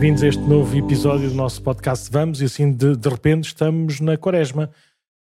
bem-vindos a este novo episódio do nosso podcast Vamos, e assim de, de repente estamos na quaresma.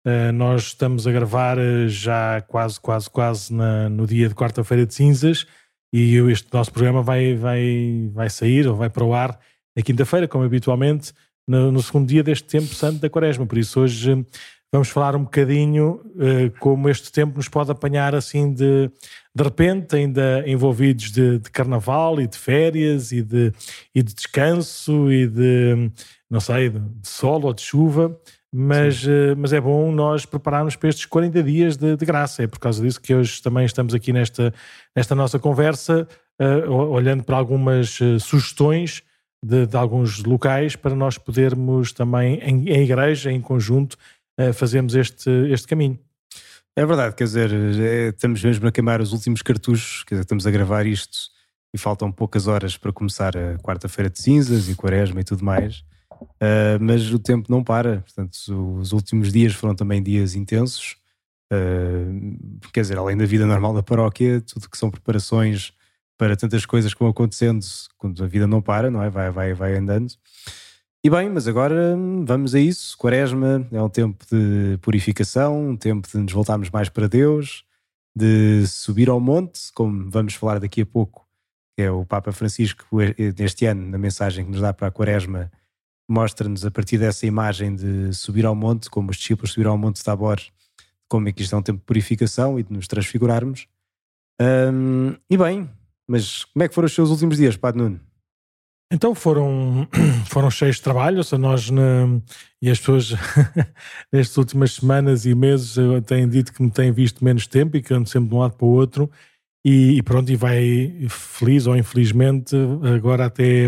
Uh, nós estamos a gravar uh, já quase, quase, quase na, no dia de quarta-feira de cinzas e este nosso programa vai, vai, vai sair ou vai para o ar na quinta-feira, como habitualmente, no, no, segundo dia deste tempo santo da quaresma. Por isso hoje vamos falar um bocadinho uh, como este tempo nos pode apanhar assim de, de repente, ainda envolvidos de, de carnaval e de férias e de, e de descanso e de, não sei, de, de sol ou de chuva. Mas, uh, mas é bom nós prepararmos para estes 40 dias de, de, graça. É por causa disso que hoje também estamos aqui nesta, nesta nossa conversa, uh, olhando para algumas sugestões de, de, alguns locais para nós podermos também, em, em igreja, em conjunto, uh, fazermos este, este caminho. É verdade, quer dizer, é, estamos mesmo a queimar os últimos cartuchos, quer dizer, estamos a gravar isto e faltam poucas horas para começar a quarta-feira de cinzas e quaresma e tudo mais, uh, mas o tempo não para, portanto, os últimos dias foram também dias intensos, uh, quer dizer, além da vida normal da paróquia, tudo que são preparações para tantas coisas que vão acontecendo quando a vida não para, não é? Vai, vai, vai andando. E bem, mas agora vamos a isso. Quaresma é um tempo de purificação, um tempo de nos voltarmos mais para Deus, de subir ao monte, como vamos falar daqui a pouco, é o Papa Francisco, neste ano, na mensagem que nos dá para a Quaresma, mostra-nos a partir dessa imagem de subir ao monte, como os discípulos subiram ao monte de Tabor, como é que isto é um tempo de purificação e de nos transfigurarmos. E bem, mas como é que foram os seus últimos dias, Padre Nuno? Então foram, foram cheios de trabalho, ou seja, nós na, e as pessoas nestas últimas semanas e meses têm dito que me têm visto menos tempo e que ando sempre de um lado para o outro e, e pronto, e vai feliz ou infelizmente agora até,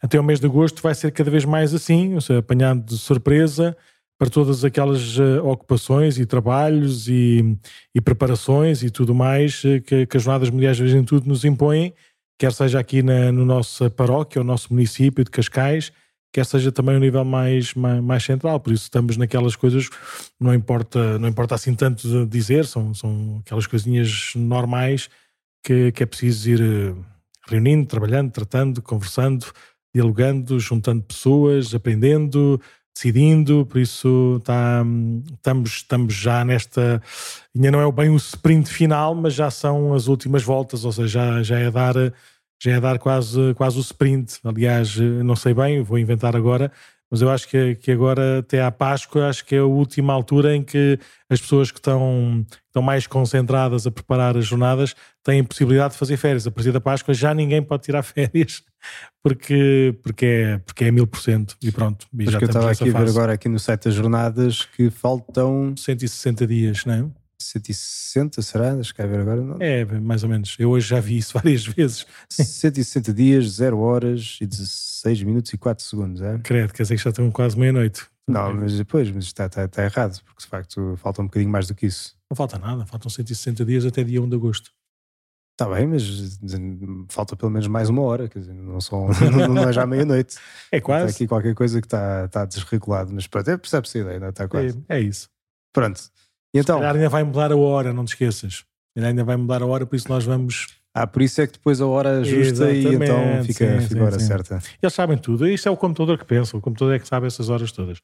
até o mês de agosto vai ser cada vez mais assim, ou seja, apanhado de surpresa para todas aquelas uh, ocupações e trabalhos e, e preparações e tudo mais uh, que, que as Jornadas Mundiais de Juventude nos impõem quer seja aqui na no nossa paróquia, o nosso município de Cascais, quer seja também um nível mais, mais, mais, central. Por isso estamos naquelas coisas, não importa, não importa assim tanto dizer, são, são aquelas coisinhas normais que, que é preciso ir eh, reunindo, trabalhando, tratando, conversando, dialogando, juntando pessoas, aprendendo, decidindo, por isso tá, estamos, estamos já nesta. Ainda não é bem o sprint final, mas já são as últimas voltas, ou seja, já, já é dar. Já é dar quase, quase o sprint. Aliás, não sei bem, vou inventar agora, mas eu acho que, que agora, até à Páscoa, acho que é a última altura em que as pessoas que estão, estão mais concentradas a preparar as jornadas têm possibilidade de fazer férias. A partir da Páscoa já ninguém pode tirar férias porque, porque, é, porque é mil por cento e pronto. E já que eu estava aqui a ver agora aqui no site das jornadas que faltam 160 dias, não é? 160, será? Deixa cá ver agora. Não. É, mais ou menos. Eu hoje já vi isso várias vezes. 160 dias, 0 horas e 16 minutos e 4 segundos, é? Credo, quer dizer que já estão quase meia-noite. Não, mas depois, mas está, está, está, errado, porque de facto falta um bocadinho mais do que isso. Não falta nada, faltam 160 dias até dia 1 de agosto. Está bem, mas falta pelo menos mais uma hora, quer dizer, não, são, não é já meia-noite. É quase. Está aqui qualquer coisa que está, está desregulado, mas pronto, é, percebe-se a ideia, não é? está quase. É, é isso. Pronto. E então, ainda vai mudar a hora, não te esqueças. Ainda vai mudar a hora, por isso nós vamos. Ah, por isso é que depois a hora ajusta e então fica, sim, fica a hora sim. certa. Eles sabem tudo. Isto é o computador que pensa, o computador é que sabe essas horas todas.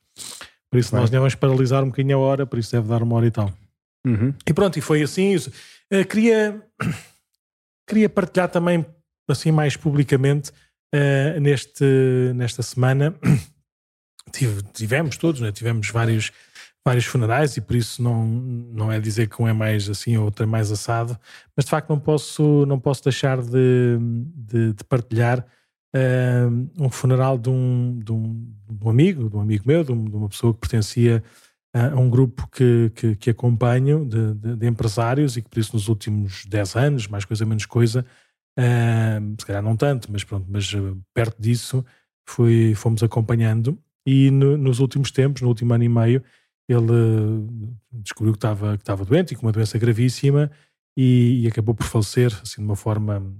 Por isso nós devemos paralisar um bocadinho a hora, por isso deve dar uma hora e tal. Uhum. E pronto, e foi assim. Isso. Uh, queria, queria partilhar também, assim mais publicamente, uh, neste, nesta semana. Tive, tivemos todos, né? tivemos vários vários funerais e por isso não, não é dizer que um é mais assim ou outro é mais assado, mas de facto não posso, não posso deixar de, de, de partilhar uh, um funeral de um, de, um, de um amigo, de um amigo meu, de, um, uma pessoa que pertencia a um grupo que, que, que acompanho de, de, empresários e que por isso nos últimos 10 anos, mais coisa menos coisa, uh, se calhar não tanto, mas pronto, mas uh, perto disso fui, fomos acompanhando e no, nos últimos tempos, no último ano e meio, ele descobriu que estava, que estava doente e com uma doença gravíssima e, e, acabou por falecer assim, de uma forma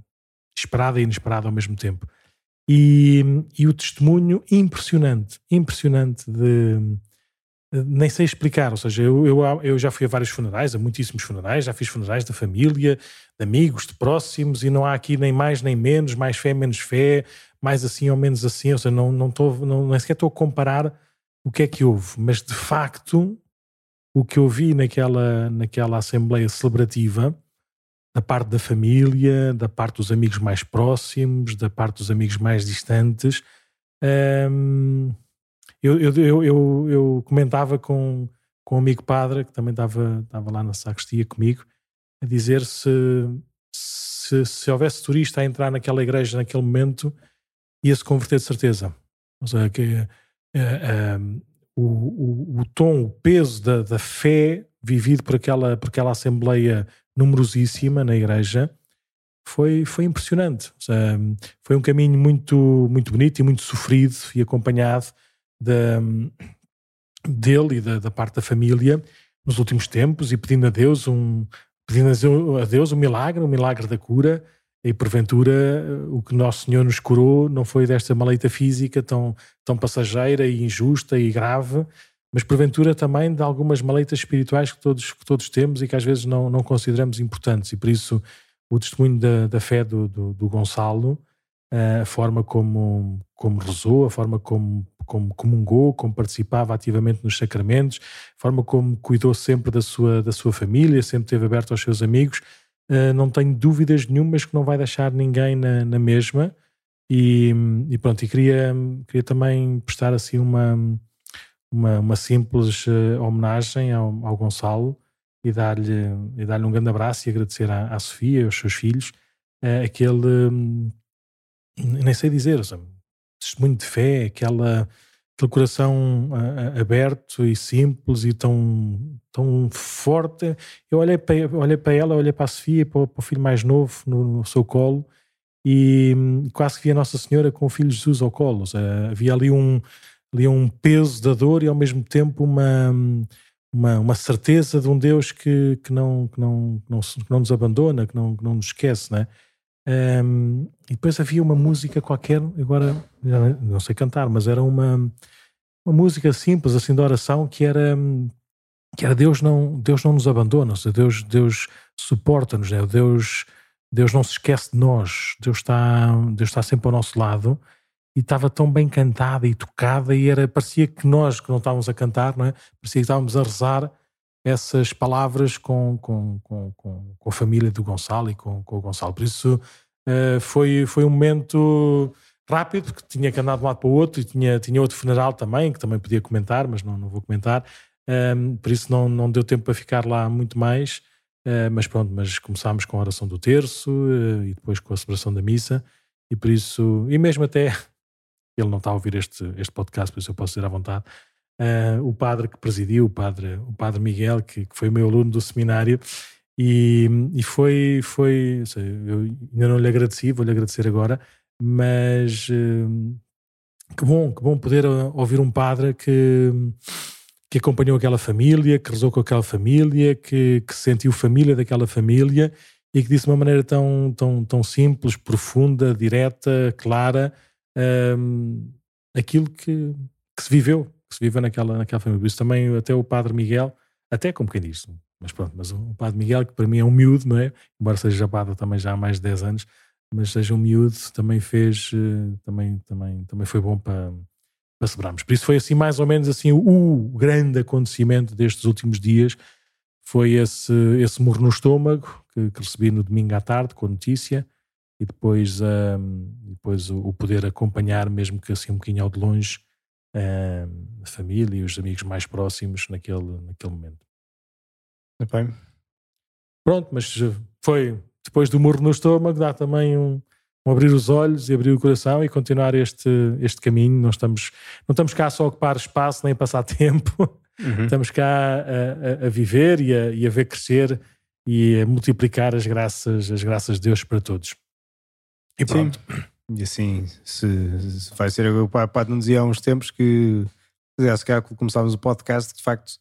esperada e inesperada ao mesmo tempo. E, e o testemunho impressionante, impressionante de, nem sei explicar, ou seja, eu, eu, eu, já fui a vários funerais, a muitíssimos funerais, já fiz funerais da família, de amigos, de próximos, e não há aqui nem mais nem menos, mais fé, menos fé, mais assim ou menos assim, ou seja, não, não, estou, não nem sequer estou a comparar o que é que houve, mas de facto o que eu vi naquela, naquela assembleia celebrativa, da parte da família, da parte dos amigos mais próximos, da parte dos amigos mais distantes, hum, eu, eu, eu, eu, comentava com, com um amigo padre que também estava, estava lá na sacristia comigo, a dizer se, se, se houvesse turista a entrar naquela igreja naquele momento, ia se converter de certeza. Ou seja, que uh, uh, o, o, o, tom, o peso da, da fé vivido por aquela, por aquela assembleia numerosíssima na igreja foi, foi impressionante. Seja, foi um caminho muito, muito bonito e muito sofrido e acompanhado da, dele e da, da, parte da família nos últimos tempos e pedindo a Deus um pedindo a Deus um milagre, um milagre da cura e porventura o que Nosso Senhor nos curou não foi desta maleita física tão, tão passageira e injusta e grave, mas porventura também de algumas maleitas espirituais que todos, que todos temos e que às vezes não, não consideramos importantes e por isso o testemunho da, da fé do, do, do Gonçalo, a forma como, como rezou, a forma como como comungou, como participava ativamente nos sacramentos, a forma como cuidou sempre da sua, da sua família, sempre esteve aberto aos seus amigos. Uh, não tenho dúvidas nenhumas que não vai deixar ninguém na, na mesma. E, e, pronto, e queria, queria também prestar assim uma, uma, uma simples uh, homenagem ao, ao Gonçalo e dar-lhe dar um grande abraço e agradecer à, à Sofia e aos seus filhos uh, aquele, um, nem sei dizer, testemunho de fé, aquela, aquele coração uh, aberto e simples e tão, tão forte. Eu olhei para, olhei para ela, olhei para a Sofia, para, para o filho mais novo no, no seu colo e um, quase que via Nossa Senhora com o filho Jesus ao colo. Havia ali um, ali um peso da dor e ao mesmo tempo uma, uma, uma certeza de um Deus que, que, não, que, não, que, não, que não nos abandona, que não, que não nos esquece, né? Um, e depois havia uma música qualquer, agora não sei cantar, mas era uma, uma música simples, assim, de oração, que era, que era Deus não, Deus não nos abandona, Deus, Deus suporta-nos, né? Deus, Deus não se esquece de nós, Deus está, Deus está sempre ao nosso lado e estava tão bem cantada e tocada e era, parecia que nós que não estávamos a cantar, não é? parecia que estávamos a rezar essas palavras com, com, com, com, a família do Gonçalo e com, com o Gonçalo. Por isso uh, foi, foi um momento rápido, porque tinha que andar de um lado para o outro e tinha, tinha outro funeral também, que também podia comentar, mas não, não vou comentar. Um, ehm, por isso não, não deu tempo para ficar lá muito mais. Uh, mas pronto, mas começámos com a oração do terço uh, e depois com a celebração da missa. E por isso, e mesmo até, ele não está a ouvir este, este podcast, por isso eu posso dizer à vontade, uh, o padre que presidiu, o padre, o padre Miguel, que, que foi meu aluno do seminário, e, e foi, foi sei, eu ainda não lhe agradeci, vou-lhe agradecer agora, mas uh, que bom, que bom poder ah, ouvir um padre que, que acompanhou aquela família, que rezou com aquela família, que, que sentiu família daquela família e que disse de uma maneira tão, tão, tão simples, profunda, direta, clara, um, aquilo que, que se viveu, que se vive naquela, naquela família. Por isso também até o Padre Miguel, até como quem diz, mas pronto, mas o Padre Miguel, que para mim é um miúdo, não é? Embora seja padre também já há mais de 10 anos, mas seja um miúdo, também fez, eh, também, também, também foi bom para, para celebrarmos. Por isso foi assim, mais ou menos assim, o grande acontecimento destes últimos dias foi esse, esse murro no estômago que, que recebi no domingo à tarde com a notícia e depois, um, depois o, o, poder acompanhar, mesmo que assim um bocadinho ao de longe, a família e os amigos mais próximos naquele, naquele momento. Bem. Pronto, mas foi depois do murro no estômago, dá também um, um, abrir os olhos e abrir o coração e continuar este, este caminho. Não estamos, não estamos cá só a ocupar espaço nem a passar tempo, uhum. estamos cá a, a, a viver e a, e a, ver crescer e a multiplicar as graças, as graças de Deus para todos. E pronto. Sim. E assim, se, se vai ser. O Padre nos dizia há uns tempos que, se calhar, começávamos o podcast, de facto,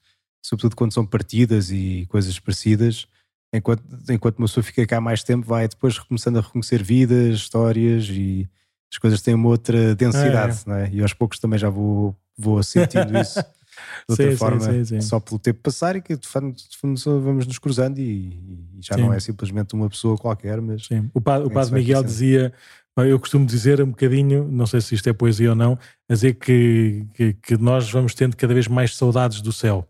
sobretudo quando são partidas e coisas parecidas. Enquanto, enquanto uma pessoa fica cá mais tempo, vai depois começando a reconhecer vidas, histórias e as coisas têm uma outra densidade, é. não é? E aos poucos também já vou, vou sentindo isso de outra sim, forma, sim, sim, só pelo tempo passar e que de fundo, vamos nos cruzando e, e já não é simplesmente uma pessoa qualquer, mas. Sim. O padre, o padre Miguel dizia. Eu costumo dizer um bocadinho, não sei se isto é poesia ou não, a dizer que, que, que nós vamos tendo cada vez mais saudades do céu,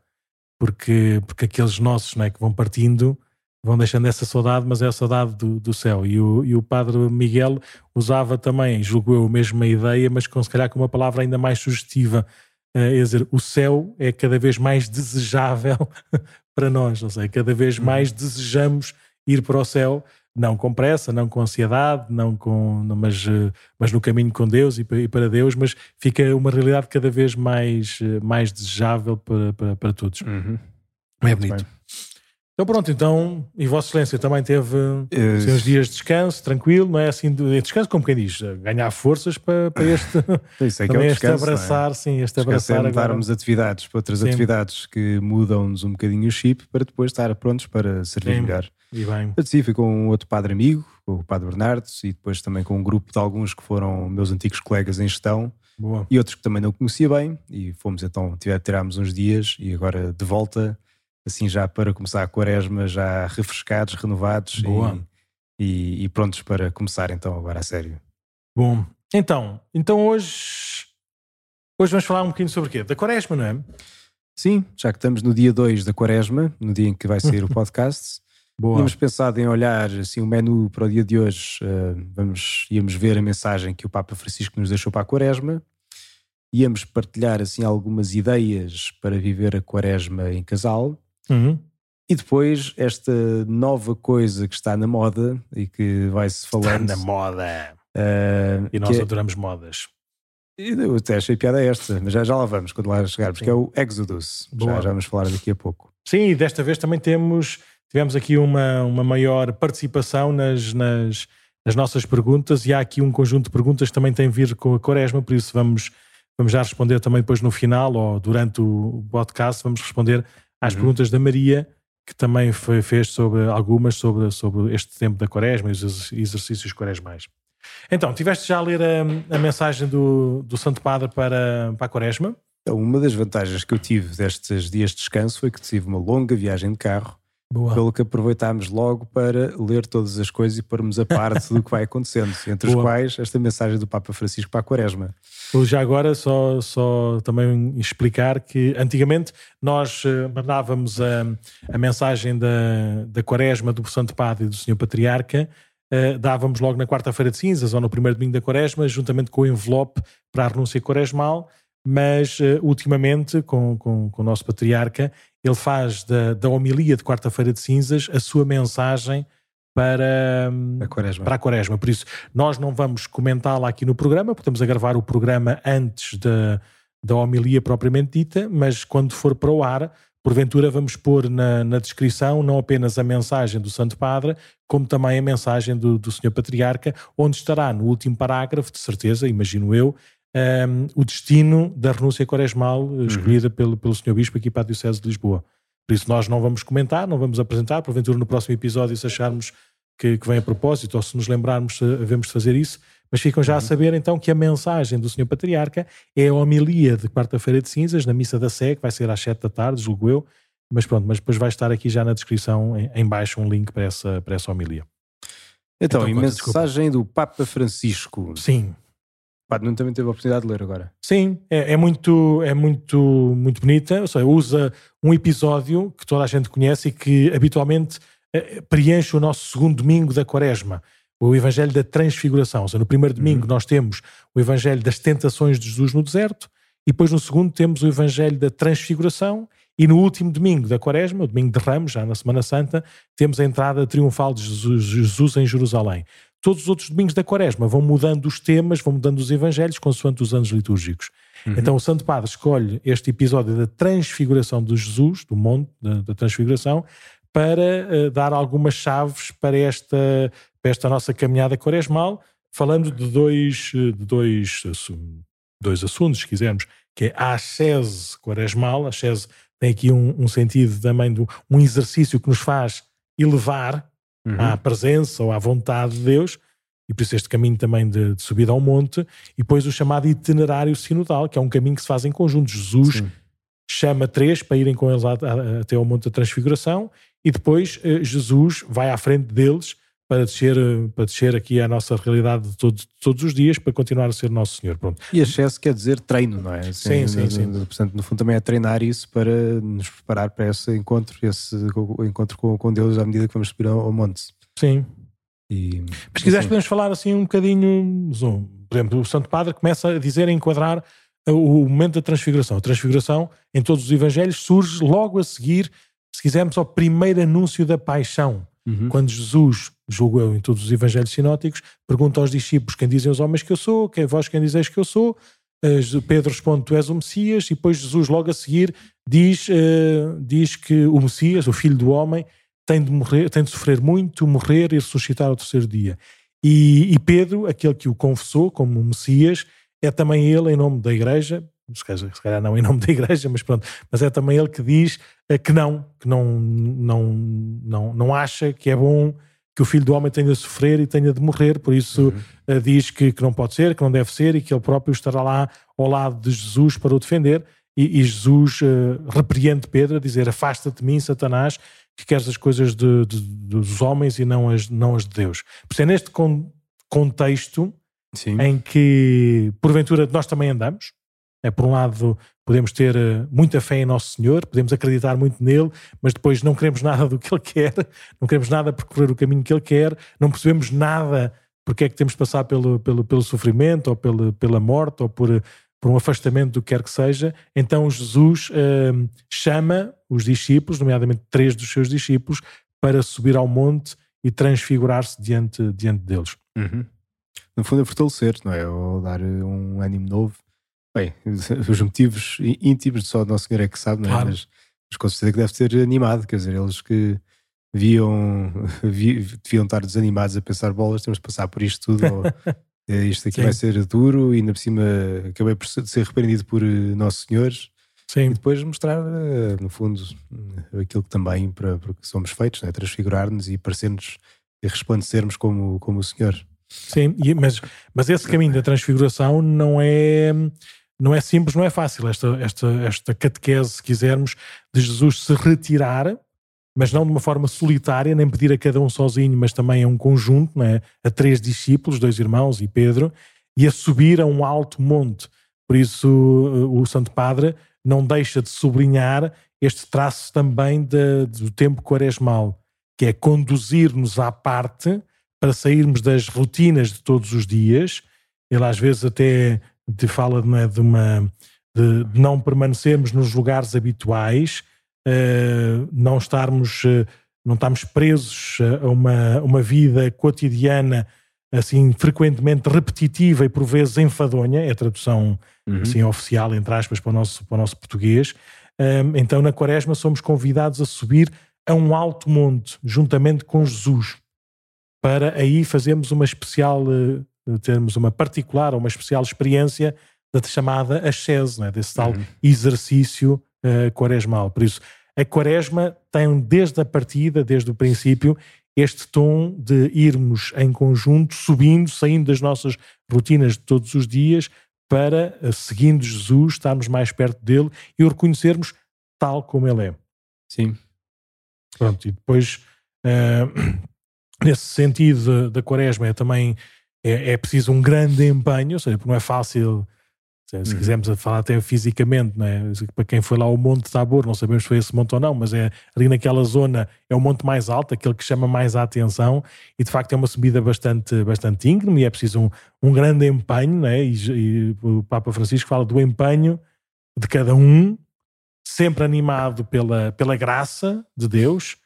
porque, porque aqueles nossos não é, que vão partindo vão deixando essa saudade, mas é a saudade do, do céu. E o, e o padre Miguel usava também, julgo eu, a mesma ideia, mas com se calhar com uma palavra ainda mais sugestiva. Uh, é dizer, o céu é cada vez mais desejável para nós, ou seja, cada vez uhum. mais desejamos ir para o céu, não com pressa, não com ansiedade, não com, mas, eh, mas no caminho com Deus e para Deus, mas fica uma realidade cada vez mais, eh, mais desejável para, para, para todos. Uhum. É bonito. Então pronto, então, e Vossa Excelência também teve uh, uns dias de descanso, tranquilo, não é assim, de descanso, como quem diz, ganhar forças para, para este, Isso é que é o descanso, este abraçar, é? sim, este abraçar é mudarmos atividades para outras sim. atividades que mudam-nos um bocadinho o chip para depois estar prontos para servir sim. melhor. E bem. Fui com um outro padre amigo, o padre Bernardo, e depois também com um grupo de alguns que foram meus antigos colegas em gestão, Boa. e outros que também não conhecia bem, e fomos então, tirámos uns dias, e agora de volta assim já para começar a quaresma, já refrescados, renovados e, e, e, prontos para começar então agora a sério. Bom, então, então hoje, hoje vamos falar um bocadinho sobre o quê? Da quaresma, não é? Sim, já que estamos no dia 2 da quaresma, no dia em que vai sair o podcast, Boa. tínhamos pensado em olhar assim, o menu para o dia de hoje, uh, vamos, íamos ver a mensagem que o Papa Francisco nos deixou para a quaresma, íamos partilhar assim algumas ideias para viver a quaresma em casal, Uhum. E depois esta nova coisa que está na moda e que vai-se falando. Está na moda. Uh, e nós é adoramos modas. Eu até achei piada esta, mas já, já lá vamos quando lá chegarmos, Sim. que é o Exodus. Já, já vamos falar daqui a pouco. Sim, e desta vez também temos, tivemos aqui uma, uma maior participação nas, nas, nas nossas perguntas e há aqui um conjunto de perguntas que também tem a ver com a Quaresma, por isso vamos, vamos já responder também depois no final ou durante o podcast, vamos responder às uhum. perguntas da Maria, que também foi, fez sobre algumas sobre, sobre este tempo da quaresma e os exercícios quaresmais. Então, tiveste já a ler a, a mensagem do, do Santo Padre para, para a quaresma? Então, uma das vantagens que eu tive destes dias de descanso foi que tive uma longa viagem de carro Boa. Pelo que aproveitámos logo para ler todas as coisas e pormos a parte do que vai acontecendo, entre Boa. os quais esta mensagem do Papa Francisco para a Quaresma. Já agora, só, só também explicar que antigamente nós eh, mandávamos a, a mensagem da, da Quaresma do Santo Padre e do Senhor Patriarca, uh, dávamos logo na quarta-feira de cinzas ou no primeiro domingo da Quaresma, juntamente com o envelope para a renúncia quaresmal mas uh, ultimamente, com, com, com, o nosso patriarca, ele faz da, da homilia de quarta-feira de cinzas a sua mensagem para a, quaresma. para a quaresma. Por isso, nós não vamos comentá-la aqui no programa, porque estamos a gravar o programa antes da, da homilia propriamente dita, mas quando for para o ar, porventura vamos pôr na, na descrição não apenas a mensagem do Santo Padre, como também a mensagem do, do Senhor Patriarca, onde estará no último parágrafo, de certeza, imagino eu, um, o destino da renúncia quaresmal eh, uhum. escolhida pelo, pelo Sr. Bispo aqui para a Diocese de Lisboa. Por isso nós não vamos comentar, não vamos apresentar, porventura no próximo episódio se acharmos que, que vem a propósito ou se nos lembrarmos devemos fazer isso, mas ficam já uhum. a saber então que a mensagem do Sr. Patriarca é a homilia de quarta-feira de cinzas na Missa da Sé, que vai ser às sete da tarde, julgo eu, mas pronto, mas depois vai estar aqui já na descrição em, em baixo um link para essa, para essa homilia. Então, então e mensagem desculpa. do Papa Francisco. Sim. Pá, não também teve a oportunidade de ler agora. Sim, é, é, muito, é muito, muito bonita. Ou seja, usa um episódio que toda a gente conhece e que habitualmente eh, preenche o nosso segundo domingo da Quaresma, o Evangelho da Transfiguração. Ou seja, no primeiro domingo uhum. nós temos o Evangelho das tentações de Jesus no deserto, e depois no segundo temos o Evangelho da Transfiguração, e no último domingo da Quaresma, o domingo de Ramos, já na Semana Santa, temos a entrada triunfal de Jesus, Jesus em Jerusalém todos os outros domingos da quaresma vão mudando os temas, vão mudando os evangelhos consoante os anos litúrgicos. Uhum. Então o Santo Padre escolhe este episódio da transfiguração de Jesus, do monte da, da transfiguração, para uh, dar algumas chaves para esta, para esta nossa caminhada quaresmal, falando de dois, de dois, dois assuntos, se quisermos, que é a ascese quaresmal, a ascese tem aqui um, um sentido também de um exercício que nos faz elevar uhum. à presença ou à vontade de Deus, e por isso este caminho também de, de, subida ao monte, e depois o chamado itinerário sinodal, que é um caminho que se faz em conjunto. Jesus Sim. chama três para irem com eles até ao monte da transfiguração, e depois eh, Jesus vai à frente deles para descer, para descer aqui à nossa realidade de todos, todos os dias, para continuar a ser Nosso Senhor. Pronto. E excesso quer dizer treino, não é? Assim, sim, sim, sim. Portanto, no fundo também é treinar isso para nos preparar para esse encontro, esse encontro com, com Deus à medida que vamos subir ao, monte. Sim. E, Mas se quiseres assim, podemos falar assim um bocadinho, por exemplo, o Santo Padre começa a dizer, a enquadrar o momento da transfiguração. A transfiguração em todos os evangelhos surge logo a seguir, se quisermos, ao primeiro anúncio da paixão. Uhum. Quando Jesus julgo eu, em todos os evangelhos sinóticos, pergunta aos discípulos quem dizem os homens que eu sou, quem vós quem dizeis que eu sou. Pedro responde: Tu és o Messias, e depois Jesus, logo a seguir, diz, uh, diz que o Messias, o Filho do Homem, tem de, morrer, tem de sofrer muito, morrer e ressuscitar ao terceiro dia. E, e Pedro, aquele que o confessou como Messias, é também ele, em nome da Igreja, se calhar não em nome da Igreja, mas pronto, mas é também ele que diz uh, que não, que não, não, não, não acha que é bom que o filho do homem tenha de sofrer e tenha de morrer, por isso uhum. uh, diz que, que não pode ser, que não deve ser e que ele próprio estará lá ao lado de Jesus para o defender. E, e Jesus uh, repreende Pedro a dizer: Afasta-te de mim, Satanás, que queres as coisas de, de, dos homens e não as, não as de Deus. Por isso é neste con contexto Sim. em que, porventura, nós também andamos. É, por um lado, podemos ter eh, muita fé em Nosso Senhor, podemos acreditar muito nele, mas depois não queremos nada do que ele quer, não queremos nada percorrer o caminho que ele quer, não percebemos nada porque é que temos de passar pelo, pelo, pelo sofrimento ou pelo, pela morte ou por, por um afastamento do que quer que seja. Então Jesus uh, chama os discípulos, nomeadamente três dos seus discípulos, para subir ao monte e transfigurar-se diante, diante deles. Uhum. No fundo é fortalecer, não é? Ou dar um ânimo novo Bem, os motivos íntimos só o Nosso Senhor é que sabe, não é? Claro. Mas, mas com certeza que deve ter animado, quer dizer, eles que viam, vi, deviam estar desanimados a pensar bolas, temos de passar por isto tudo, ou, eh, isto aqui Sim. vai ser duro, e ainda por cima acabei por ser repreendido por eh, Nosso Senhor. Sim. E depois mostrar, eh, no fundo, aquilo que também para, para que somos feitos, né? transfigurar-nos e parecermos e resplandecermos como, como o Senhor. Sim, mas, mas esse caminho da transfiguração não é não é simples, não é fácil esta, esta, esta catequese, se quisermos, de Jesus se retirar, mas não de uma forma solitária, nem pedir a cada um sozinho, mas também a um conjunto, é? a três discípulos, dois irmãos e Pedro, e a subir a um alto monte. Por isso, o Santo Padre não deixa de sublinhar este traço também de, do tempo quaresmal, que é conduzir-nos à parte para sairmos das rotinas de todos os dias. Ele às vezes até de fala de, uma de, de, não permanecermos nos lugares habituais, uh, não estarmos uh, não estarmos presos a uma, uma vida cotidiana assim frequentemente repetitiva e por vezes enfadonha, é a tradução uhum. assim oficial entre aspas para o nosso, para o nosso português. Um, então na quaresma somos convidados a subir a um alto monte juntamente com Jesus para aí fazermos uma especial uh, termos uma particular ou uma especial experiência da chamada ascese, é? desse tal uhum. exercício uh, quaresmal. Por isso, a quaresma tem desde a partida, desde o princípio, este tom de irmos em conjunto, subindo, saindo das nossas rotinas de todos os dias, para, uh, seguindo Jesus, estarmos mais perto dele e o reconhecermos tal como ele é. Sim. Pronto, e depois, uh, nesse sentido da quaresma, é também é, é preciso um grande empenho, ou seja, porque não é fácil, se, uhum. quisermos falar até fisicamente, não é? para quem foi lá ao Monte Tabor, não sabemos se foi esse monte ou não, mas é ali naquela zona é o monte mais alto, aquele que chama mais a atenção, e de facto é uma subida bastante, bastante íngreme e é preciso um, um grande empenho, não é? E, e o Papa Francisco fala do empenho de cada um, sempre animado pela, pela graça de Deus,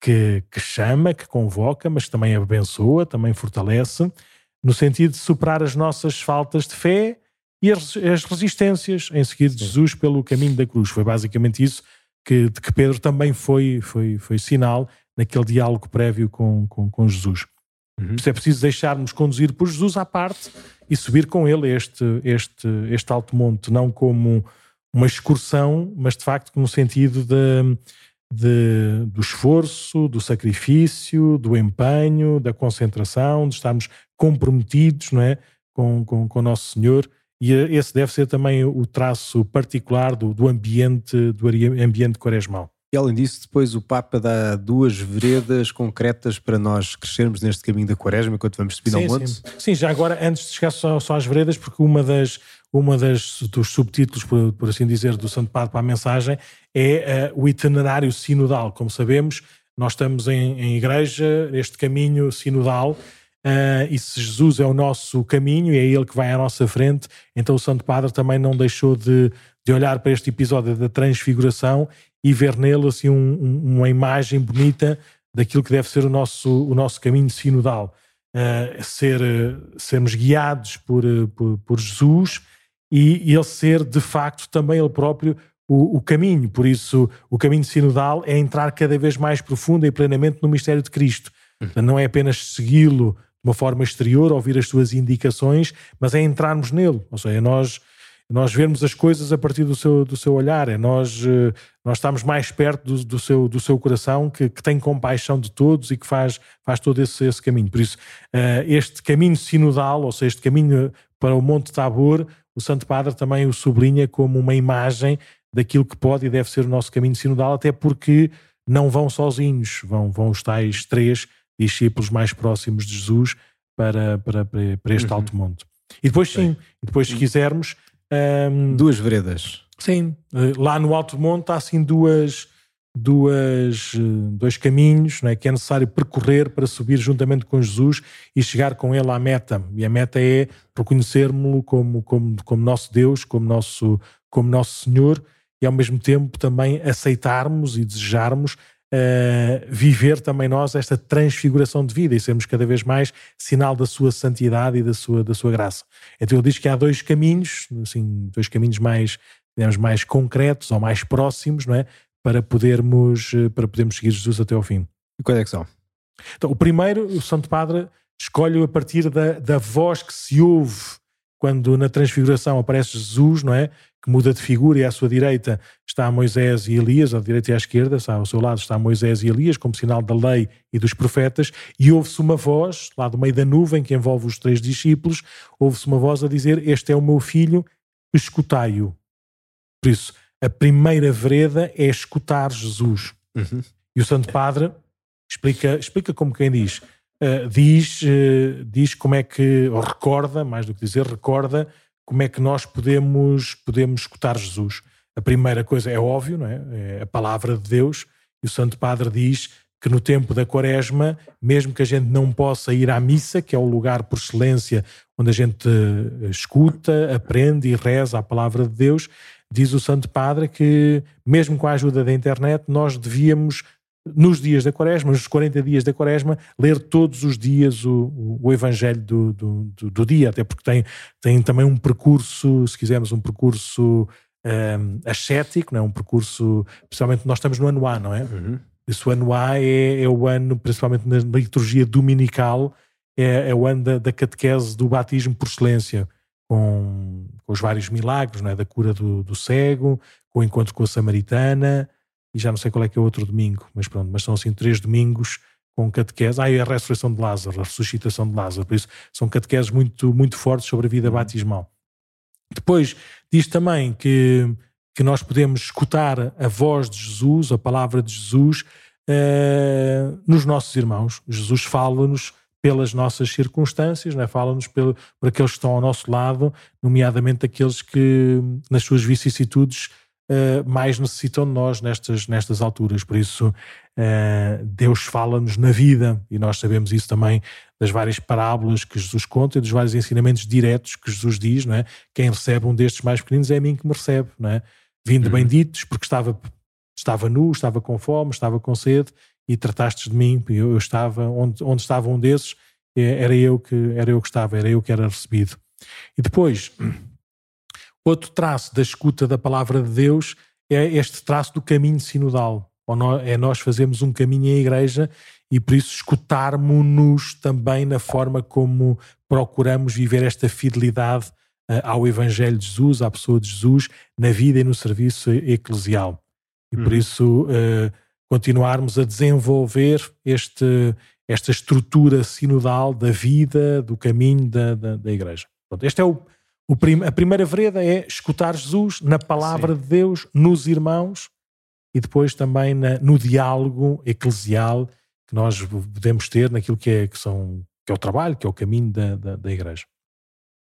que, que chama, que convoca, mas também abençoa, também fortalece no sentido de superar as nossas faltas de fé e as, as resistências em seguir Jesus pelo caminho da cruz. Foi basicamente isso que, de que Pedro também foi, foi, foi sinal naquele diálogo prévio com, com, com Jesus. Uhum. é preciso deixarmos conduzir por Jesus à parte e subir com ele este, este, este alto monte, não como uma excursão, mas de facto no sentido de, de, do esforço, do sacrifício, do empenho, da concentração, de estarmos comprometidos não é? com, com, com o Nosso Senhor. E esse deve ser também o traço particular do, do ambiente do ambiente quaresmal. E além disso, depois o Papa dá duas veredas concretas para nós crescermos neste caminho da quaresma enquanto vamos subir ao monte. Sim. sim, já agora, antes de chegar só, só às veredas, porque uma das, uma das dos subtítulos, por, por assim dizer, do Santo Padre para a mensagem é uh, o itinerário sinodal. Como sabemos, nós estamos em, em igreja, este caminho sinodal, uh, e se Jesus é o nosso caminho e é Ele que vai à nossa frente, então o Santo Padre também não deixou de, de olhar para este episódio da transfiguração e ver nele assim um, um, uma imagem bonita daquilo que deve ser o nosso, o nosso caminho sinodal. Uh, ser, sermos guiados por, por, por, Jesus e, e, ele ser de facto também ele próprio o, o, caminho. Por isso, o caminho sinodal é entrar cada vez mais profundo e plenamente no mistério de Cristo. Uhum. Não é apenas segui-lo uma forma exterior, ouvir as suas indicações, mas é entrarmos nele. Ou seja, nós nós vermos as coisas a partir do seu, do seu olhar, é nós, eh, nós estamos mais perto do, do, seu, do seu coração que, que tem compaixão de todos e que faz, faz todo esse, esse caminho. Por isso, eh, este caminho sinodal, ou seja, este caminho para o Monte Tabor, o Santo Padre também o sublinha como uma imagem daquilo que pode e deve ser o nosso caminho sinodal, até porque não vão sozinhos, vão, vão os tais três discípulos mais próximos de Jesus para, para, para este uhum. alto monte. E depois sim, e depois se quisermos, um, duas veredas. Sim, eh, lá no Alto Monte há assim duas, duas, eh, dois caminhos não é, que é necessário percorrer para subir juntamente com Jesus e chegar com ele à meta. E a meta é reconhecermos-lo como, como, como nosso Deus, como nosso, como nosso Senhor e ao mesmo tempo também aceitarmos e desejarmos uh, viver também nós esta transfiguração de vida e sermos cada vez mais sinal da sua santidade e da sua, da sua graça. Então ele diz que há dois caminhos, assim, dois caminhos mais, digamos, mais concretos ou mais próximos, não é? Para podermos, eh, para podermos seguir Jesus até ao fim. E quais é que são? Então, o primeiro, o Santo Padre escolhe a partir da, da voz que se ouve quando na transfiguração aparece Jesus, não é? Que muda de figura e à sua direita está Moisés e Elias, à direita e à esquerda, está, ao seu lado está Moisés e Elias, como sinal da lei e dos profetas, e ouve-se uma voz, lá do meio da nuvem que envolve os três discípulos, ouve-se uma voz a dizer: Este é o meu filho, escutai-o. Por isso, a primeira vereda é escutar Jesus. Uhum. E o Santo Padre explica, explica como quem diz uh, diz, uh, diz como é que, ou recorda, mais do que dizer, recorda como é que nós podemos, podemos escutar Jesus. A primeira coisa é óbvio, não é? é a palavra de Deus, e o Santo Padre diz que no tempo da Quaresma, mesmo que a gente não possa ir à missa, que é o lugar por excelência onde a gente eh, escuta, aprende e reza a palavra de Deus, diz o Santo Padre que, mesmo com a ajuda da internet, nós devíamos nos dias da quaresma, nos 40 dias da quaresma, ler todos os dias o, o Evangelho do, do, do, do, dia, até porque tem, tem também um percurso, se quisermos, um percurso um, ascético, não é? um percurso, principalmente nós estamos no ano A, não é? Uhum. Esse ano A é, é, o ano, principalmente na liturgia dominical, é, é o ano da, da, catequese do batismo por excelência, com, com os vários milagres, não é? da cura do, do cego, com o encontro com a samaritana, e já não sei qual é que é o outro domingo, mas pronto, mas são assim três domingos com catequese. Ah, e a ressurreição de Lázaro, a ressuscitação de Lázaro, por isso são catequeses muito, muito fortes sobre a vida uhum. batismal. Depois diz também que, que nós podemos escutar a voz de Jesus, a palavra de Jesus, uh, nos nossos irmãos. Jesus fala-nos pelas nossas circunstâncias, né? fala-nos por aqueles que estão ao nosso lado, nomeadamente aqueles que, nas suas vicissitudes, uh, mais necessitam de nós nestas, nestas alturas. Por isso, uh, Deus fala-nos na vida e nós sabemos isso também das várias parábolas que Jesus conta e dos vários ensinamentos diretos que Jesus diz. Não é? Quem recebe um destes mais pequeninos é a mim que me recebe. Não é? Vindo uhum. benditos, porque estava, estava nu, estava com fome, estava com sede e tratastes de mim. Eu, eu estava onde, onde estava um desses, eh, era eu que era eu que estava, era eu que era recebido. E depois Outro traço da escuta da palavra de Deus é este traço do caminho sinodal. É nós fazemos um caminho em igreja e por isso escutarmos-nos também na forma como procuramos viver esta fidelidade ao Evangelho de Jesus, à pessoa de Jesus, na vida e no serviço eclesial. E por uhum. isso uh, continuarmos a desenvolver este, esta estrutura sinodal da vida, do caminho da, da, da Igreja. Pronto, este é o prim, a primeira vereda é escutar Jesus na palavra Sim. de Deus, nos irmãos e depois também na, no diálogo eclesial que nós podemos ter naquilo que é, que são, que é o trabalho, que é o caminho da, da, da Igreja.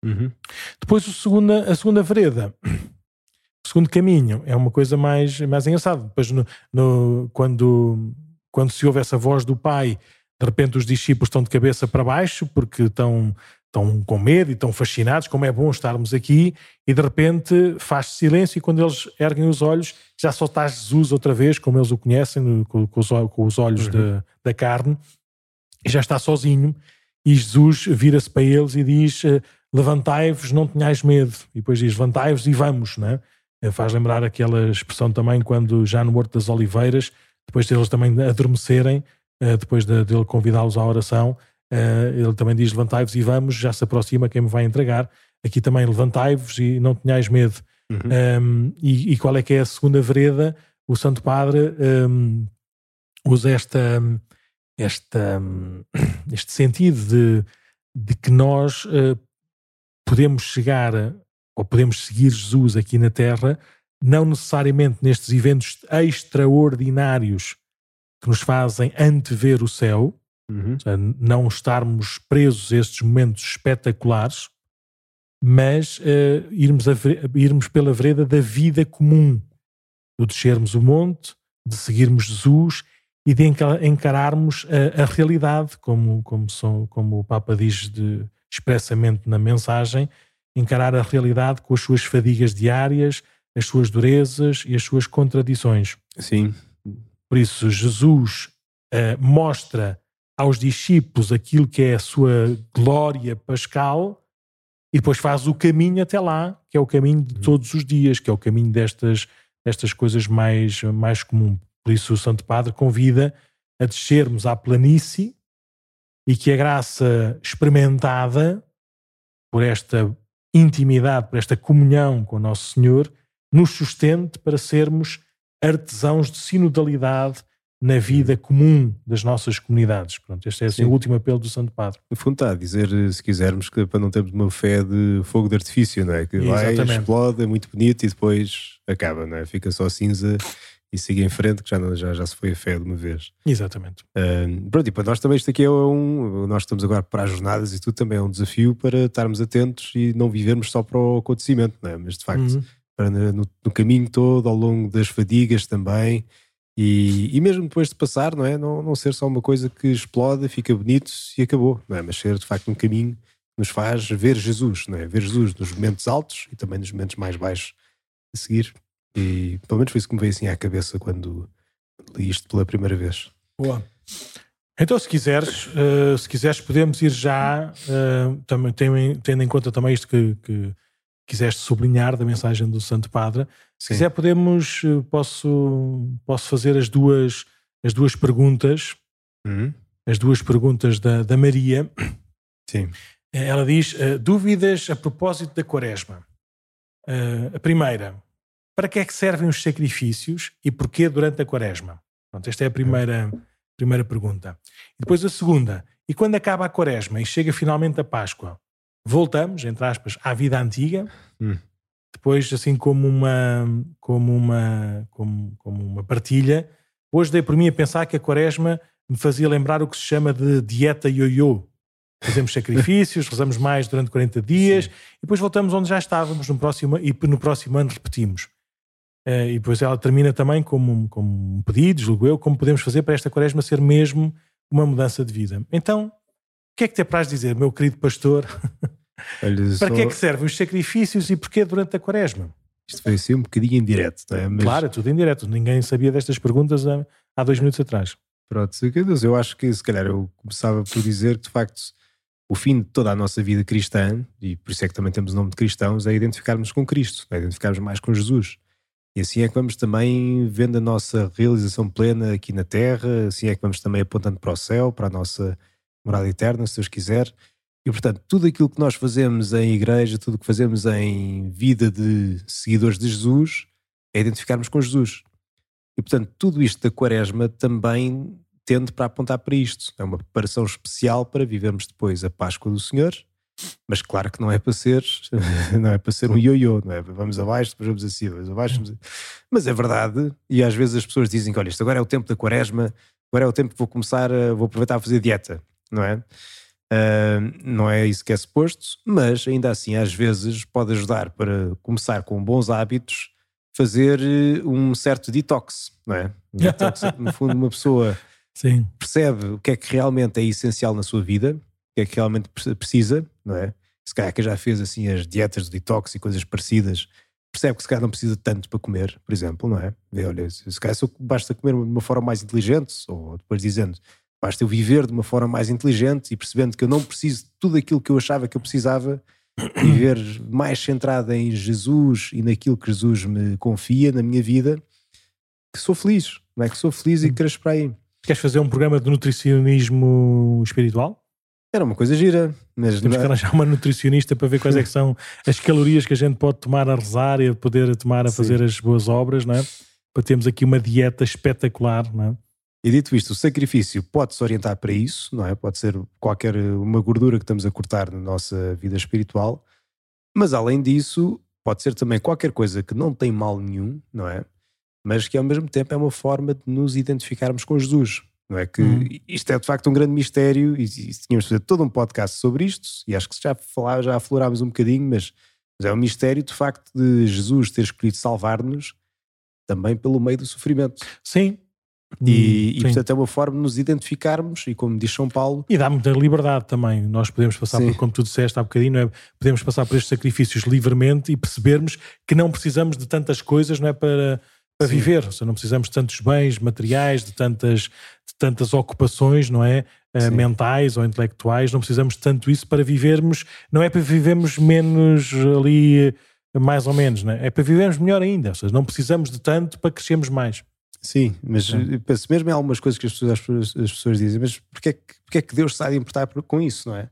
Uhum. Depois o segunda, a segunda vereda, o segundo caminho, é uma coisa mais, mais engraçada. Depois, no, no, quando, quando se ouve essa voz do Pai, de repente os discípulos estão de cabeça para baixo porque estão, estão com medo e estão fascinados, como é bom estarmos aqui, e de repente faz silêncio e quando eles erguem os olhos já só está Jesus outra vez, como eles o conhecem, com, com, os, com os, olhos uhum. de, da carne, e já está sozinho, e Jesus vira-se para eles e diz levantai-vos, não tenhais medo. E depois diz, levantai-vos e vamos, né? Faz lembrar aquela expressão também quando já no Horto das Oliveiras, depois deles também adormecerem, eh, depois de, de ele convidá-los à oração, eh, ele também diz, levantai-vos e vamos, já se aproxima quem me vai entregar. Aqui também, levantai-vos e não tenhais medo. Uhum. Um, e, e, qual é que é a segunda vereda? O Santo Padre um, usa esta, esta, este sentido de, de que nós uh, podemos chegar ou podemos seguir Jesus aqui na Terra, não necessariamente nestes eventos extraordinários que nos fazem antever o céu, uhum. seja, não estarmos presos a estes momentos espetaculares, mas uh, irmos, a, irmos pela vereda da vida comum, do descermos o monte, de seguirmos Jesus e de encararmos a, a realidade, como, como, são, como o Papa diz de, expressamente na mensagem, encarar a realidade com as suas fadigas diárias, as suas durezas e as suas contradições. Sim. Por isso, Jesus uh, mostra aos discípulos aquilo que é a sua glória pascal e depois faz o caminho até lá, que é o caminho de uhum. todos os dias, que é o caminho destas, destas coisas mais, mais comuns. Por isso, o Santo Padre convida a descermos à planície e que a graça experimentada por esta intimidade, por esta comunhão com o Nosso Senhor, nos sustente para sermos artesãos de sinodalidade na vida comum das nossas comunidades. Pronto, este é assim, o último apelo do Santo Padre. No fundo está a dizer, se quisermos, que para não termos uma fé de fogo de artifício, não é? Que vai, explode, é muito bonito e depois acaba, não é? Fica só cinza e siga em frente, que já, não, já, já se foi a fé de uma vez. Exatamente. Uh, pronto, e para nós também isto aqui é um. Nós estamos agora para as jornadas e tudo também é um desafio para estarmos atentos e não vivermos só para o acontecimento, não é? mas de facto, uhum. para no, no, caminho todo, ao longo das fadigas também. E, e mesmo depois de passar, não é? Não, não ser só uma coisa que explode, fica bonito e acabou, não é? Mas ser de facto um caminho que nos faz ver Jesus, não é? Ver Jesus nos momentos altos e também nos momentos mais baixos a seguir. E pelo menos foi isso que me veio assim à cabeça quando li isto pela primeira vez. Boa. Então, se quiseres, uh, se quiseres, podemos ir já, uh, também, tendo em conta também isto que, que quiseste sublinhar da mensagem do Santo Padre. Se Sim. quiser, podemos, uh, posso, posso fazer as duas, as duas perguntas, uhum. as duas perguntas da, da Maria. Sim. Ela diz: dúvidas a propósito da Quaresma. a primeira, para que é que servem os sacrifícios e porquê durante a quaresma? Pronto, esta é a primeira, primeira pergunta. E depois a segunda, e quando acaba a quaresma e chega finalmente a Páscoa, voltamos, entre aspas, à vida antiga, hum. depois assim como uma, como, uma, como, como uma partilha, hoje dei por mim a pensar que a quaresma me fazia lembrar o que se chama de dieta ioiô. Fazemos sacrifícios, rezamos mais durante 40 dias Sim. e depois voltamos onde já estávamos no próximo, e no próximo ano repetimos. Uh, e depois ela termina também como, como um pedido, julgo eu, como podemos fazer para esta quaresma ser mesmo uma mudança de vida. Então, o que é que te apraz dizer, meu querido pastor? Olha, para só... que é que servem os sacrifícios e porquê durante a quaresma? Isto foi assim um bocadinho indireto, não é? Mas... Claro, é tudo indireto. Ninguém sabia destas perguntas há, há dois minutos atrás. Pronto, eu acho que se calhar eu começava por dizer que de facto o fim de toda a nossa vida cristã, e por isso é que também temos o nome de cristãos, é identificarmos com Cristo, é identificarmos mais com Jesus. E assim é que vamos também vendo a nossa realização plena aqui na Terra, assim é que vamos também apontando para o céu, para a nossa morada eterna, se Deus quiser. E portanto, tudo aquilo que nós fazemos em igreja, tudo o que fazemos em vida de seguidores de Jesus, é identificarmos com Jesus. E portanto, tudo isto da quaresma também tende para apontar para isto. É uma preparação especial para vivermos depois a Páscoa do Senhor, mas claro que não é para ser, não é para ser um ioiô, não é? Vamos abaixo, depois vamos acima, vamos abaixo. Vamos... Mas é verdade, e às vezes as pessoas dizem que olha, isto agora é o tempo da quaresma, agora é o tempo que vou começar, a, vou aproveitar a fazer dieta, não é? Uh, não é isso que é suposto, mas ainda assim, às vezes, pode ajudar para começar com bons hábitos, fazer eh, um certo detox, não é? Um detox, no fundo, uma pessoa Sim. percebe o que é que realmente é essencial na sua vida, o que é que realmente precisa, não é? Se calhar que já fez assim as dietas de detox e coisas parecidas, percebe que se calhar não precisa tanto para comer, por exemplo, não é? Vê, olha, se calhar só basta comer de uma forma mais inteligente, ou depois dizendo, basta eu viver de uma forma mais inteligente e percebendo que eu não preciso de tudo aquilo que eu achava que eu precisava, viver mais centrado em Jesus e naquilo que Jesus me confia na minha vida, que sou feliz, não é? Que sou feliz e cresço para aí. Queres fazer um programa de nutricionismo espiritual? Era uma coisa gira, mas temos que arranjar uma nutricionista para ver quais é que são as calorias que a gente pode tomar a rezar e a poder tomar a fazer Sim. as boas obras, não é? Para termos aqui uma dieta espetacular, não é? E dito isto, o sacrifício pode-se orientar para isso, não é? Pode ser qualquer uma gordura que estamos a cortar na nossa vida espiritual, mas além disso, pode ser também qualquer coisa que não tem mal nenhum, não é? Mas que ao mesmo tempo é uma forma de nos identificarmos com Jesus, não é? Que hum. isto é de facto um grande mistério e, e tínhamos de fazer todo um podcast sobre isto e acho que já, falar, já aflorámos um bocadinho, mas, mas é um mistério de facto de Jesus ter escolhido salvar-nos também pelo meio do sofrimento. Sim, e, e, portanto é uma forma de nos identificarmos e como diz São Paulo e dá muita liberdade também nós podemos passar por, como tu disseste há bocadinho não é? podemos passar por estes sacrifícios livremente e percebermos que não precisamos de tantas coisas não é para para Sim. viver, ou seja, não precisamos de tantos bens materiais, de tantas, de tantas ocupações, não é? Uh, mentais ou intelectuais, não precisamos de tanto isso para vivermos, não é para vivermos menos ali, mais ou menos, não é? é para vivermos melhor ainda, ou seja, não precisamos de tanto para crescermos mais. Sim, mas é. penso mesmo em algumas coisas que as pessoas, as pessoas dizem, mas porquê é que, porquê é que Deus está a importar com isso, não é?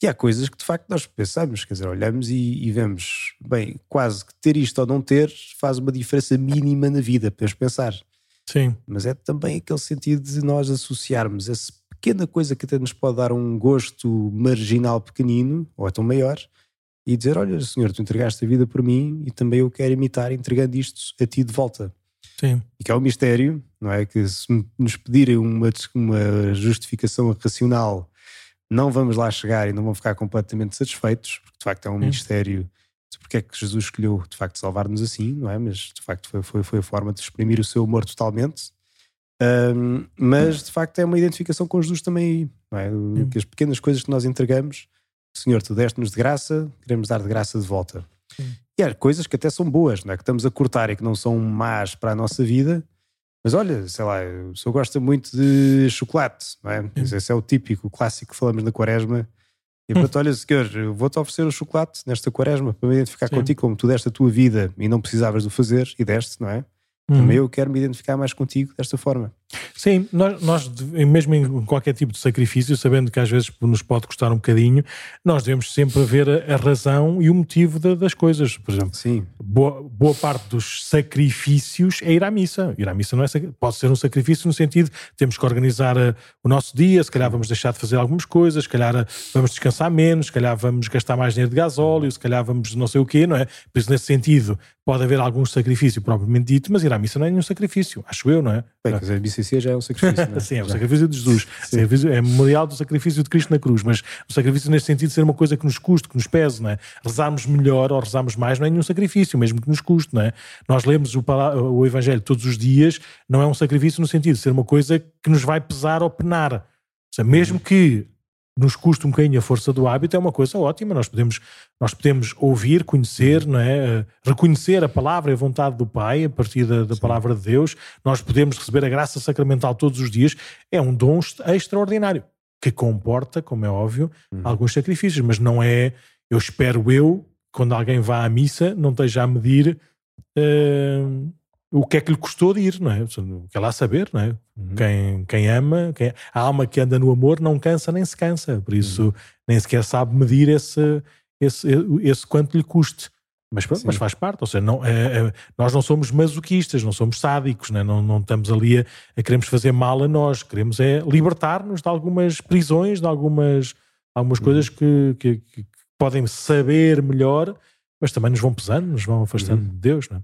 E há coisas que de facto nós pensamos, quer dizer, olhamos e, e, vemos, bem, quase que ter isto ou não ter faz uma diferença mínima na vida, podemos pensar. Sim. Mas é também aquele sentido de nós associarmos essa pequena coisa que até nos pode dar um gosto marginal pequenino, ou até maior, e dizer: Olha, Senhor, tu entregaste a vida por mim e também eu quero imitar entregando isto a ti de volta. Sim. E que é um mistério, não é? Que se nos pedirem uma, uma justificação racional não vamos lá chegar e não vão ficar completamente satisfeitos, porque de facto é um mistério de porque é que Jesus escolheu de facto salvar-nos assim, não é? Mas de facto foi, foi, foi a forma de exprimir o seu amor totalmente. Um, mas de facto é uma identificação com Jesus também não é? Que as pequenas coisas que nós entregamos, Senhor, tu deste-nos de graça, queremos dar de graça de volta. E há coisas que até são boas, não é? Que estamos a cortar e que não são más para a nossa vida, mas olha, sei lá, o senhor gosta muito de chocolate, não é? Esse é o típico, o clássico que falamos na quaresma. E portanto, olha, senhor, vou-te oferecer o chocolate nesta quaresma para me identificar Sim. contigo como tu deste a tua vida e não precisavas de o fazer e deste, não é? Uhum. Também eu quero me identificar mais contigo desta forma. Sim, nós, nós, mesmo em qualquer tipo de sacrifício, sabendo que às vezes nos pode custar um bocadinho, nós devemos sempre ver a, a razão e o motivo das coisas. Por exemplo, Sim. Boa, boa parte dos sacrifícios é ir à missa. Ir à missa não é, pode ser um sacrifício no sentido de temos que organizar a, eh, o nosso dia, se calhar vamos deixar de fazer algumas coisas, se calhar eh, vamos descansar menos, se calhar vamos gastar mais dinheiro de gasóleo, se calhar vamos não sei o quê, não é? Por isso, nesse sentido, pode haver algum sacrifício propriamente dito, mas ir à missa não é nenhum sacrifício, acho eu, não é? Bem, quer dizer, BCC já é um sacrifício, não é? Sim, é o sacrifício de Jesus. Sacrifício, é memorial do sacrifício de Cristo na cruz, mas o sacrifício nesse sentido de ser uma coisa que nos custe, que nos pese, não é? Rezarmos melhor ou rezarmos mais não é nenhum sacrifício, mesmo que nos custe, não é? Nós lemos o, o Evangelho todos os dias, não é um sacrifício no sentido de ser uma coisa que nos vai pesar ou penar. Ou seja, mesmo que nos custa um bocadinho a força do hábito, é uma coisa ótima. Nós podemos, nós podemos ouvir, conhecer, não é? reconhecer a palavra e a vontade do Pai a partir da, da palavra de Deus. Nós podemos receber a graça sacramental todos os dias. É um dom extraordinário que comporta, como é óbvio, uhum. alguns sacrifícios, mas não é. Eu espero eu, quando alguém vá à missa, não esteja a medir. Uh, o que é que lhe custou de ir, não é? Quer lá saber, não é? Uhum. Quem, quem ama, quem, a alma que anda no amor não cansa nem se cansa, por isso uhum. nem sequer sabe medir esse, esse, esse quanto lhe custe. Mas, mas faz parte, ou seja, não, é, é, nós não somos masoquistas, não somos sádicos, né? não, não estamos ali a, a queremos fazer mal a nós, queremos é libertar-nos de algumas prisões, de algumas, algumas uhum. coisas que, que, que, podem saber melhor, mas também nos vão pesando, nos vão afastando uhum. de Deus. Não é?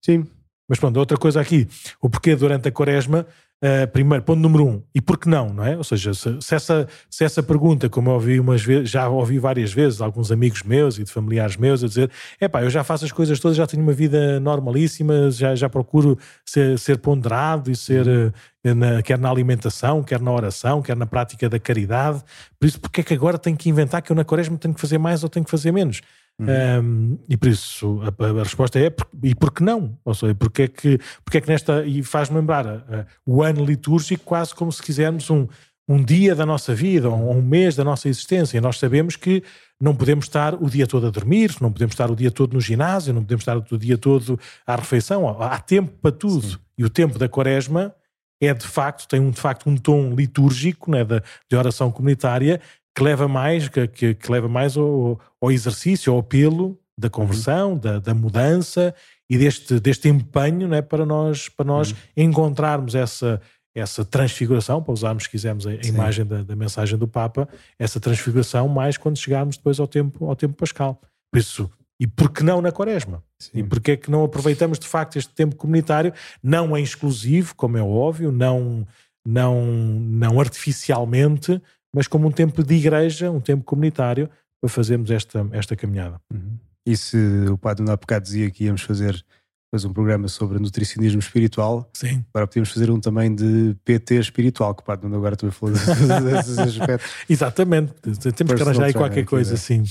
Sim, mas pronto, outra coisa aqui, o porquê durante a quaresma, uh, primeiro, ponto número um, e por que não, não é? Ou seja, se, se, essa, se essa pergunta, como eu ouvi umas vezes, já ouvi várias vezes, alguns amigos meus e de familiares meus a dizer, é pá, eu já faço as coisas todas, já tenho uma vida normalíssima, já, já procuro ser, ser ponderado e ser, uh, na, quer na alimentação, quer na oração, quer na prática da caridade, por isso, porque é que agora tenho que inventar que eu na quaresma tenho que fazer mais ou tenho que fazer menos? Uhum. Um, e por isso a, a, resposta é e por que não? Ou seja, porque é que, porque é que nesta. E faz-me lembrar a, a, o ano litúrgico quase como se quisermos um, um dia da nossa vida, ou um mês da nossa existência. Nós sabemos que não podemos estar o dia todo a dormir, não podemos estar o dia todo no ginásio, não podemos estar o dia todo à refeição. Há tempo para tudo. Sim. E o tempo da quaresma é de facto, tem um, de facto um tom litúrgico né, de, de oração comunitária que leva mais, que, que, que leva mais ao, ao, exercício, ao apelo da conversão, uhum. da, da, mudança e deste, deste empenho né, para nós, para nós uhum. encontrarmos essa, essa transfiguração, para usarmos, se quisermos, a, imagem da, da, mensagem do Papa, essa transfiguração mais quando chegarmos depois ao tempo, ao tempo pascal. Por isso, e por que não na quaresma? Sim. E porquê é que não aproveitamos de facto este tempo comunitário? Não é exclusivo, como é óbvio, não, não, não artificialmente, mas como um tempo de igreja, um tempo comunitário, para fazermos esta, esta caminhada. Uhum. E se o Padre há bocado dizia que íamos fazer depois um programa sobre nutricionismo espiritual, Sim. agora podíamos fazer um também de PT espiritual, que o Padre agora também falou desses aspectos. Exatamente, temos que arranjar aí qualquer coisa assim.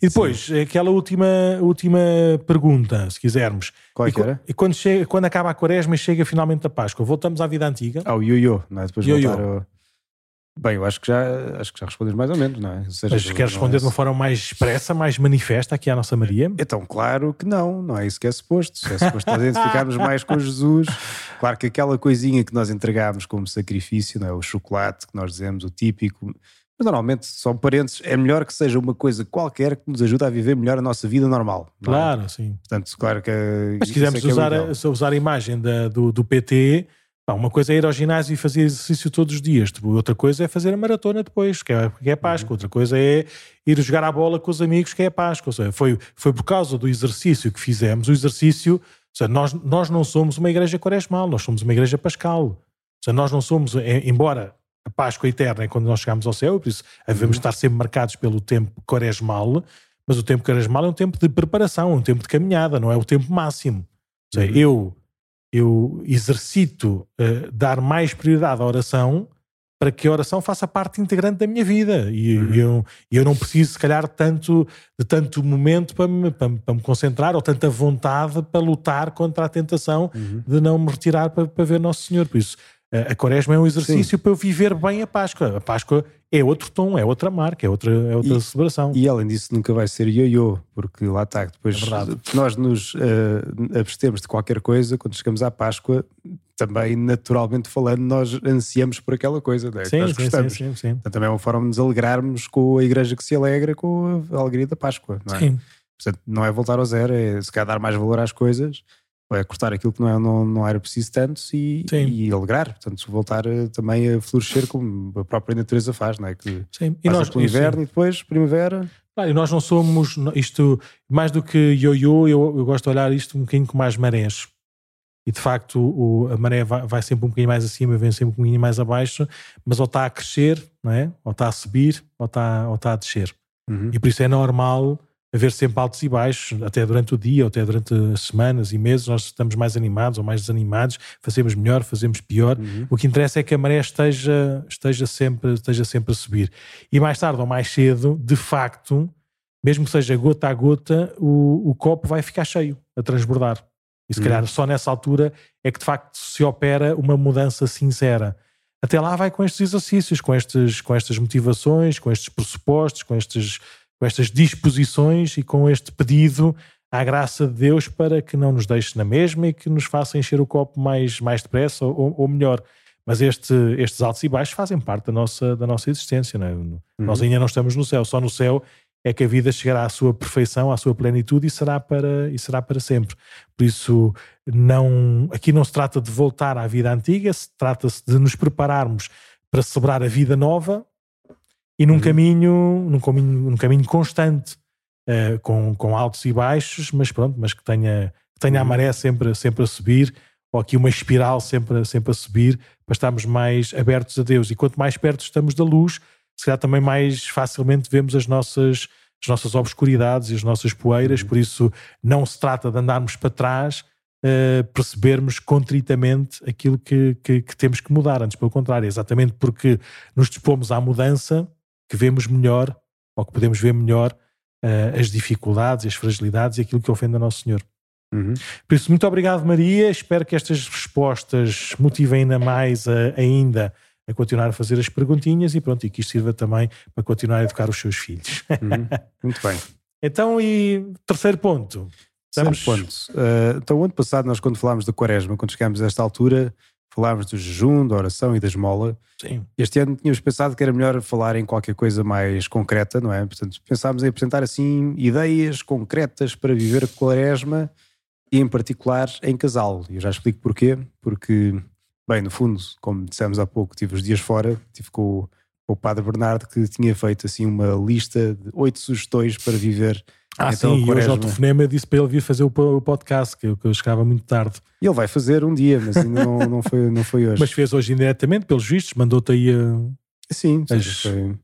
E depois, Sim. aquela última, última pergunta, se quisermos. Qual é que era? E quando, chega, quando acaba a quaresma e chega finalmente a Páscoa, voltamos à vida antiga? Ao ah, ioiô, não é? Depois -yo. voltar ao... Bem, eu acho que já, acho que já respondes mais ou menos, não é? Seja, Mas queres responder é... de uma forma mais expressa, mais manifesta aqui à nossa Maria? Então, claro que não, não é isso que é suposto. É suposto nós identificarmos mais com Jesus. Claro que aquela coisinha que nós entregamos como sacrifício, não é? o chocolate que nós dizemos, o típico. Mas normalmente, só parentes, é melhor que seja uma coisa qualquer que nos ajude a viver melhor a nossa vida normal. É? Claro, sim. Portanto, claro que. Mas se quisermos é, é usar, a, usar a imagem da, do, do PT uma coisa é ir ao ginásio e fazer exercício todos os dias, tipo, outra coisa é fazer a maratona depois, que é, que é Páscoa, uhum. outra coisa é ir jogar a bola com os amigos, que é Páscoa. Ou seja, foi, foi por causa do exercício que fizemos, o exercício, seja, nós, nós não somos uma igreja quaresmal, nós somos uma igreja pascal. Ou seja, nós não somos, embora a Páscoa eterna é quando nós chegamos ao céu, por isso devemos uhum. estar sempre marcados pelo tempo quaresmal, mas o tempo quaresmal é um tempo de preparação, um tempo de caminhada, não é o tempo máximo. Ou seja, uhum. eu eu exercito uh, dar mais prioridade à oração para que a oração faça parte integrante da minha vida e uhum. eu, eu não preciso se calhar tanto de tanto momento para me, para, para me concentrar ou tanta vontade para lutar contra a tentação uhum. de não me retirar para, para ver Nosso Senhor por isso a quaresma é um exercício Sim. para eu viver bem a Páscoa. A Páscoa é outro tom, é outra marca, é outra, é outra e, celebração. E além disso, nunca vai ser ioiô, porque lá está, depois é nós nos uh, abstemos de qualquer coisa, quando chegamos à Páscoa, também naturalmente falando, nós ansiamos por aquela coisa, né? sim, nós sim, gostamos. Sim, sim, sim. Então, também é uma forma de nos alegrarmos com a igreja que se alegra com a alegria da Páscoa, não é? Sim. Portanto, não é voltar ao zero, é se calhar dar mais valor às coisas é cortar aquilo que não, é, não, não era preciso tanto e, e alegrar, portanto, voltar a, também a florescer como a própria natureza faz, não é? Que sim. E nós, pelo inverno sim. e depois primavera. Ah, e nós não somos isto, mais do que ioiô, eu, eu gosto de olhar isto um bocadinho com mais marés. E de facto o, a maré vai, vai, sempre um bocadinho mais acima, vem sempre um bocadinho mais abaixo, mas ou está a crescer, não é? ou está a subir, ou está, ou está a descer. Uhum. E por isso é normal haver sempre altos e baixos, até durante o dia, ou até durante semanas e meses, nós estamos mais animados ou mais desanimados, fazemos melhor, fazemos pior. Uhum. O que interessa é que a maré esteja, esteja, sempre, esteja sempre a subir. E mais tarde ou mais cedo, de facto, mesmo que seja gota a gota, o, o copo vai ficar cheio, a transbordar. E se uhum. calhar só nessa altura é que de facto se opera uma mudança sincera. Até lá vai com estes exercícios, com, estes, com estas motivações, com estes pressupostos, com estes com estas disposições e com este pedido à graça de Deus para que não nos deixe na mesma e que nos faça encher o copo mais, mais depressa ou, ou melhor. Mas este, estes altos e baixos fazem parte da nossa, da nossa existência. Não é? uhum. Nós ainda não estamos no céu, só no céu é que a vida chegará à sua perfeição, à sua plenitude e será para, e será para sempre. Por isso, não, aqui não se trata de voltar à vida antiga, se trata-se de nos prepararmos para celebrar a vida nova e num, uhum. caminho, num caminho, num caminho constante, uh, com, com altos e baixos, mas pronto, mas que tenha, que tenha uhum. a maré sempre, sempre a subir, ou aqui uma espiral sempre, sempre a subir, para estarmos mais abertos a Deus. E quanto mais perto estamos da luz, se calhar também mais facilmente vemos as nossas, as nossas obscuridades e as nossas poeiras, uhum. por isso não se trata de andarmos para trás, uh, percebermos contritamente aquilo que, que, que, temos que mudar, antes pelo contrário, exatamente porque nos dispomos à mudança que vemos melhor, ou que podemos ver melhor uh, as dificuldades, as fragilidades e aquilo que ofende a Nosso Senhor. Uhum. Por isso, muito obrigado, Maria. Espero que estas respostas motivem ainda mais a, ainda a continuar a fazer as perguntinhas e pronto, e que isto sirva também para continuar a educar os seus filhos. Uhum. Muito bem. então, e terceiro ponto. Estamos... Terceiro ponto. Uh, então, o ano passado, nós quando falámos da quaresma, quando chegámos a esta altura, falámos do jejum, da oração e da esmola. Sim. Este ano tínhamos pensado que era melhor falar em qualquer coisa mais concreta, não é? Portanto, pensámos em apresentar assim ideias concretas para viver a quaresma e em particular em casal. E eu já explico porquê. Porque Bem, no fundo, como dissemos há pouco, tive os dias fora, tive com, com o Padre Bernardo que tinha feito assim uma lista de oito sugestões para viver. Ah, então, sim, e hoje ao telefonema disse para ele vir fazer o podcast, que eu, que eu chegava muito tarde. E ele vai fazer um dia, mas ainda não, não, foi, não foi hoje. Mas fez hoje indiretamente, pelos vistos, mandou-te aí a, sim, as, foi.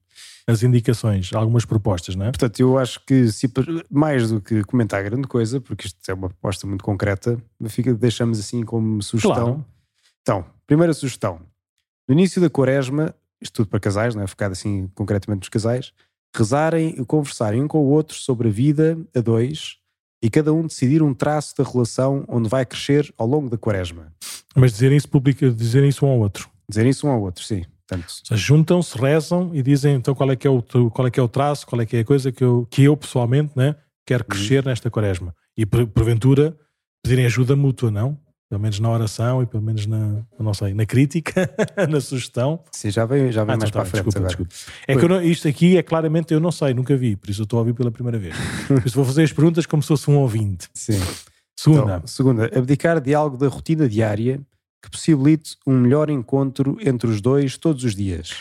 as indicações, algumas propostas, não é? Portanto, eu acho que se, mais do que comentar grande coisa, porque isto é uma proposta muito concreta, fica, deixamos assim como sugestão. Claro então, primeira sugestão. No início da quaresma, isto tudo para casais, não é? Focado assim concretamente nos casais, rezarem e conversarem um com o outro sobre a vida a dois e cada um decidir um traço da relação onde vai crescer ao longo da quaresma. Mas dizerem isso, publica, dizerem isso um ao outro. Dizerem isso um ao outro, sim. Portanto, juntam-se, rezam e dizem então qual é que é o, qual é que é o traço, qual é que é a coisa que eu, que eu pessoalmente né, quero crescer uhum. nesta quaresma. E porventura pedirem ajuda mútua, não? Pelo menos na oração e pelo menos na, não sei, na crítica, na sugestão. Sim, já vem, já vem ah, mais então, para tá, frente desculpa, desculpa. É que não, isto aqui é claramente, eu não sei, nunca vi, por isso eu estou a ouvir pela primeira vez. por isso vou fazer as perguntas como se fosse um ouvinte. Sim. Segunda. Então, segunda, abdicar de algo da rotina diária que possibilite um melhor encontro entre os dois todos os dias.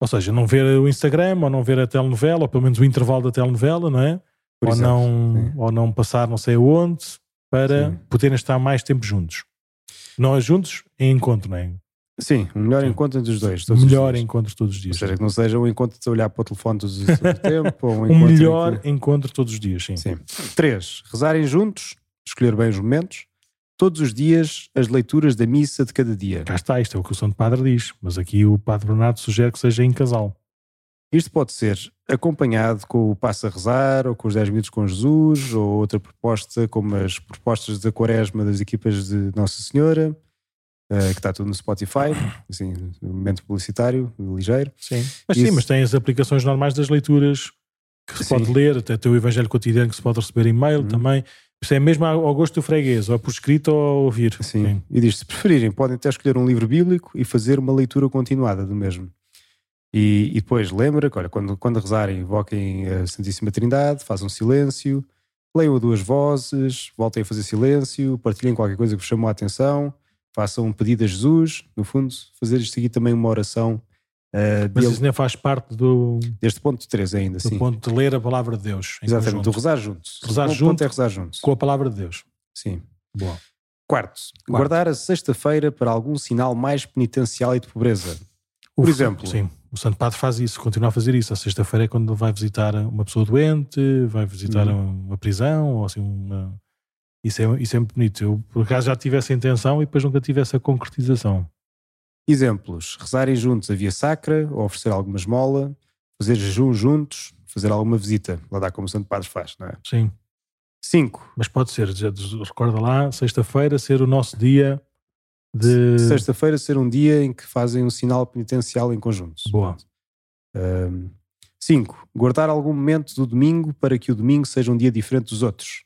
Ou seja, não ver o Instagram, ou não ver a telenovela, ou pelo menos o intervalo da telenovela, não é? Por ou, exemplo, não, ou não passar não sei onde, para sim. poderem estar mais tempo juntos. Nós juntos em encontro, não é? Sim, o melhor Sim. encontro entre os dois. Todos melhor os encontro todos os dias. Ou seja, que não seja um encontro de olhar para o telefone todos os tempo. Ou um, um melhor que... encontro todos os dias, sim. sim. Três, rezarem juntos, escolher bem os momentos. Todos os dias, as leituras da missa de cada dia. Cá está, isto é o que o Santo Padre diz. Mas aqui o Padre Bernardo sugere que seja em casal. Isto pode ser acompanhado com o Passo a Rezar, ou com os 10 minutos com Jesus, ou outra proposta, como as propostas da Quaresma das equipas de Nossa Senhora, uh, que está tudo no Spotify, assim, um momento publicitário, ligeiro. Sim, mas Isso... sim, mas tem as aplicações normais das leituras que se sim. pode ler, até o Evangelho Cotidiano que se pode receber e-mail uhum. também. Isso é mesmo ao gosto do freguês, ou por escrito ou ouvir. Sim. sim. E diz: se preferirem, podem até escolher um livro bíblico e fazer uma leitura continuada do mesmo. E, e depois lembra que, olha, quando, quando rezarem, invoquem a Santíssima Trindade, façam silêncio, leiam a duas vozes, voltem a fazer silêncio, partilhem qualquer coisa que vos chamou a atenção, façam um pedido a Jesus, no fundo, fazer isto aqui também uma oração. Uh, Mas isso nem faz parte do. Deste ponto 3 ainda, do sim. ponto de ler a palavra de Deus. Exatamente, do rezar juntos. Rezar junto, é rezar juntos. Com a palavra de Deus. Sim. Boa. Quarto, Quarto. guardar a sexta-feira para algum sinal mais penitencial e de pobreza. Por Uf, exemplo, sim. O Santo Padre faz isso, continua a fazer isso. A sexta-feira é quando vai visitar uma pessoa doente, vai visitar uhum. uma prisão, ou assim, uma... Isso é, isso é muito bonito. Eu, por acaso, já tive essa intenção e depois nunca tive essa concretização. Exemplos: rezarem juntos a via sacra, ou oferecer alguma esmola, fazer jejum juntos, fazer alguma visita. Lá dá como o Santo Padre faz, não é? Sim. Cinco. Mas pode ser, recorda lá, sexta-feira ser o nosso dia de... Sexta-feira ser um dia em que fazem um sinal penitencial em conjunto. Boa. 5. Um, guardar algum momento do domingo para que o domingo seja um dia diferente dos outros.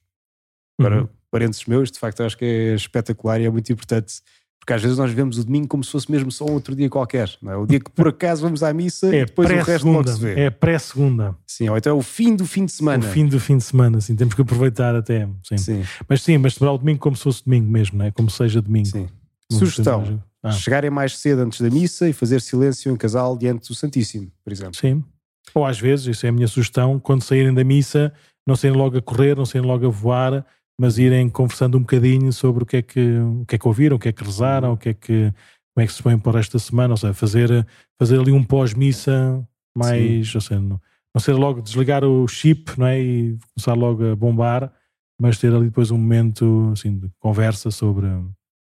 Agora, uhum. parênteses meus, de facto, acho que é espetacular e é muito importante porque às vezes nós vemos o domingo como se fosse mesmo só um outro dia qualquer. Não é? O dia que por acaso vamos à missa é e depois o resto logo se vê. É pré-segunda. Sim, ou então é o fim do fim de semana. O fim do fim de semana, sim. Temos que aproveitar até. Sim. sim. Mas sim, mas celebrar o domingo como se fosse domingo mesmo, não é? Como seja domingo. Sim. Sugestão: ah. chegarem mais cedo antes da missa e fazer silêncio em casal diante do Santíssimo, por exemplo. Sim. Ou às vezes, isso é a minha sugestão, quando saírem da missa, não saírem logo a correr, não saírem logo a voar, mas irem conversando um bocadinho sobre o que é que, o que, é que ouviram, o que é que rezaram, o que é que, como é que se põem para esta semana, ou seja, fazer, fazer ali um pós-missa mais, ou seja, não, não ser logo desligar o chip não é? e começar logo a bombar, mas ter ali depois um momento assim, de conversa sobre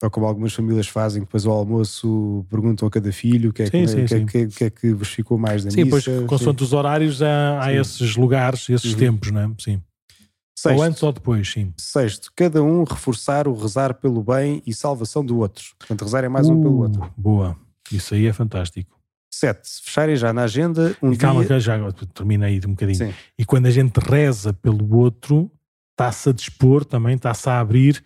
ou como algumas famílias fazem, depois ao almoço perguntam a cada filho o que é, que, sim, que, sim. que, que, é que vos ficou mais da sim, missa. Sim, pois, consoante os horários, há, há esses lugares, esses uhum. tempos, não é? Sim. Sexto, ou antes ou depois, sim. Sexto, cada um reforçar o rezar pelo bem e salvação do outro. Portanto, rezarem mais uh, um pelo uh, outro. Boa, isso aí é fantástico. Sete, fecharem já na agenda um e calma, dia... já termina aí um bocadinho. Sim. E quando a gente reza pelo outro, está-se a dispor também, está-se a abrir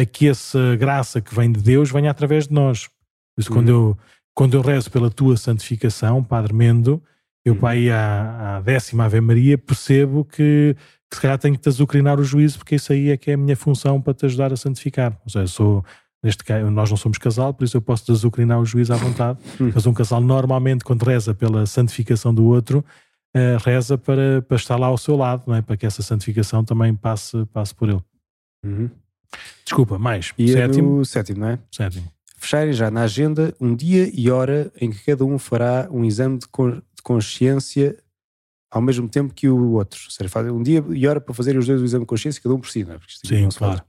a que essa graça que vem de Deus venha através de nós. Por isso, uhum. quando, eu, quando eu rezo pela tua santificação, Padre Mendo, eu uhum. para ir à, à décima Ave Maria, percebo que que se calhar tenho que te azucrinar o juízo, porque isso aí é que é a minha função para te ajudar a santificar. Ou seja, sou, neste caso, nós não somos casal, por isso eu posso te azucrinar o juízo à vontade. Hum. Mas um casal normalmente, quando reza pela santificação do outro, uh, reza para, para estar lá ao seu lado, não é? para que essa santificação também passe, passe por ele. Uhum. Desculpa, mais. E sétimo. Sétimo, não é? Sétimo. Fecharem já na agenda um dia e hora em que cada um fará um exame de, consciência ao mesmo tempo que o outro. Ou seja, fazem um dia e hora para fazerem os dois o exame de consciência, cada um por si, não é? Sim, claro.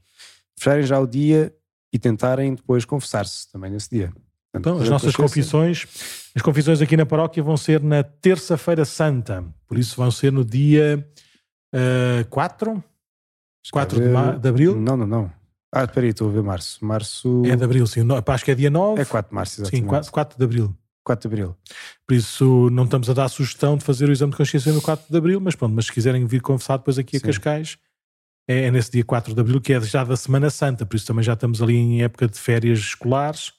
Fecharem já o dia e tentarem depois confessar-se também nesse dia. Portanto, então, as nossas confissões, as confissões aqui na paróquia vão ser na terça-feira santa, por isso vão ser no dia uh, 4, 4 de, de, abril? Não, não, não. Ah, espera aí, estou a ver março. Março... É de abril, sim. Acho que é dia 9. É 4 de março, exatamente. Sim, 4, 4 de abril. 4 de Abril. Por isso não estamos a dar sugestão de fazer o exame de consciência no 4 de Abril, mas pronto, mas se quiserem vir confessar depois aqui a Cascais, é, é, nesse dia 4 de Abril, que é já da Semana Santa, por isso também já estamos ali em época de férias escolares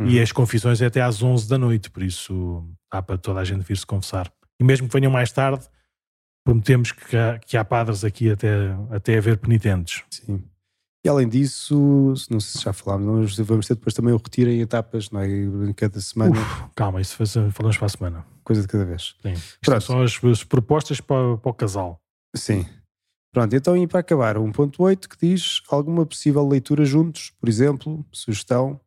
uhum. e as confissões é até às 11 da noite, por isso há para toda a gente vir se confessar. E mesmo que venham mais tarde, prometemos que há, que há padres aqui até, até haver penitentes. Sim. E além disso, não sei se já falámos, vamos ter depois também o retiro em etapas, não é? Em cada semana. Uf, calma, isso falamos para a semana. Coisa de cada vez. Sim. Isto são as, as propostas para, para, o casal. Sim. Pronto, então e para acabar, 1.8 que diz alguma possível leitura juntos, por exemplo, sugestão,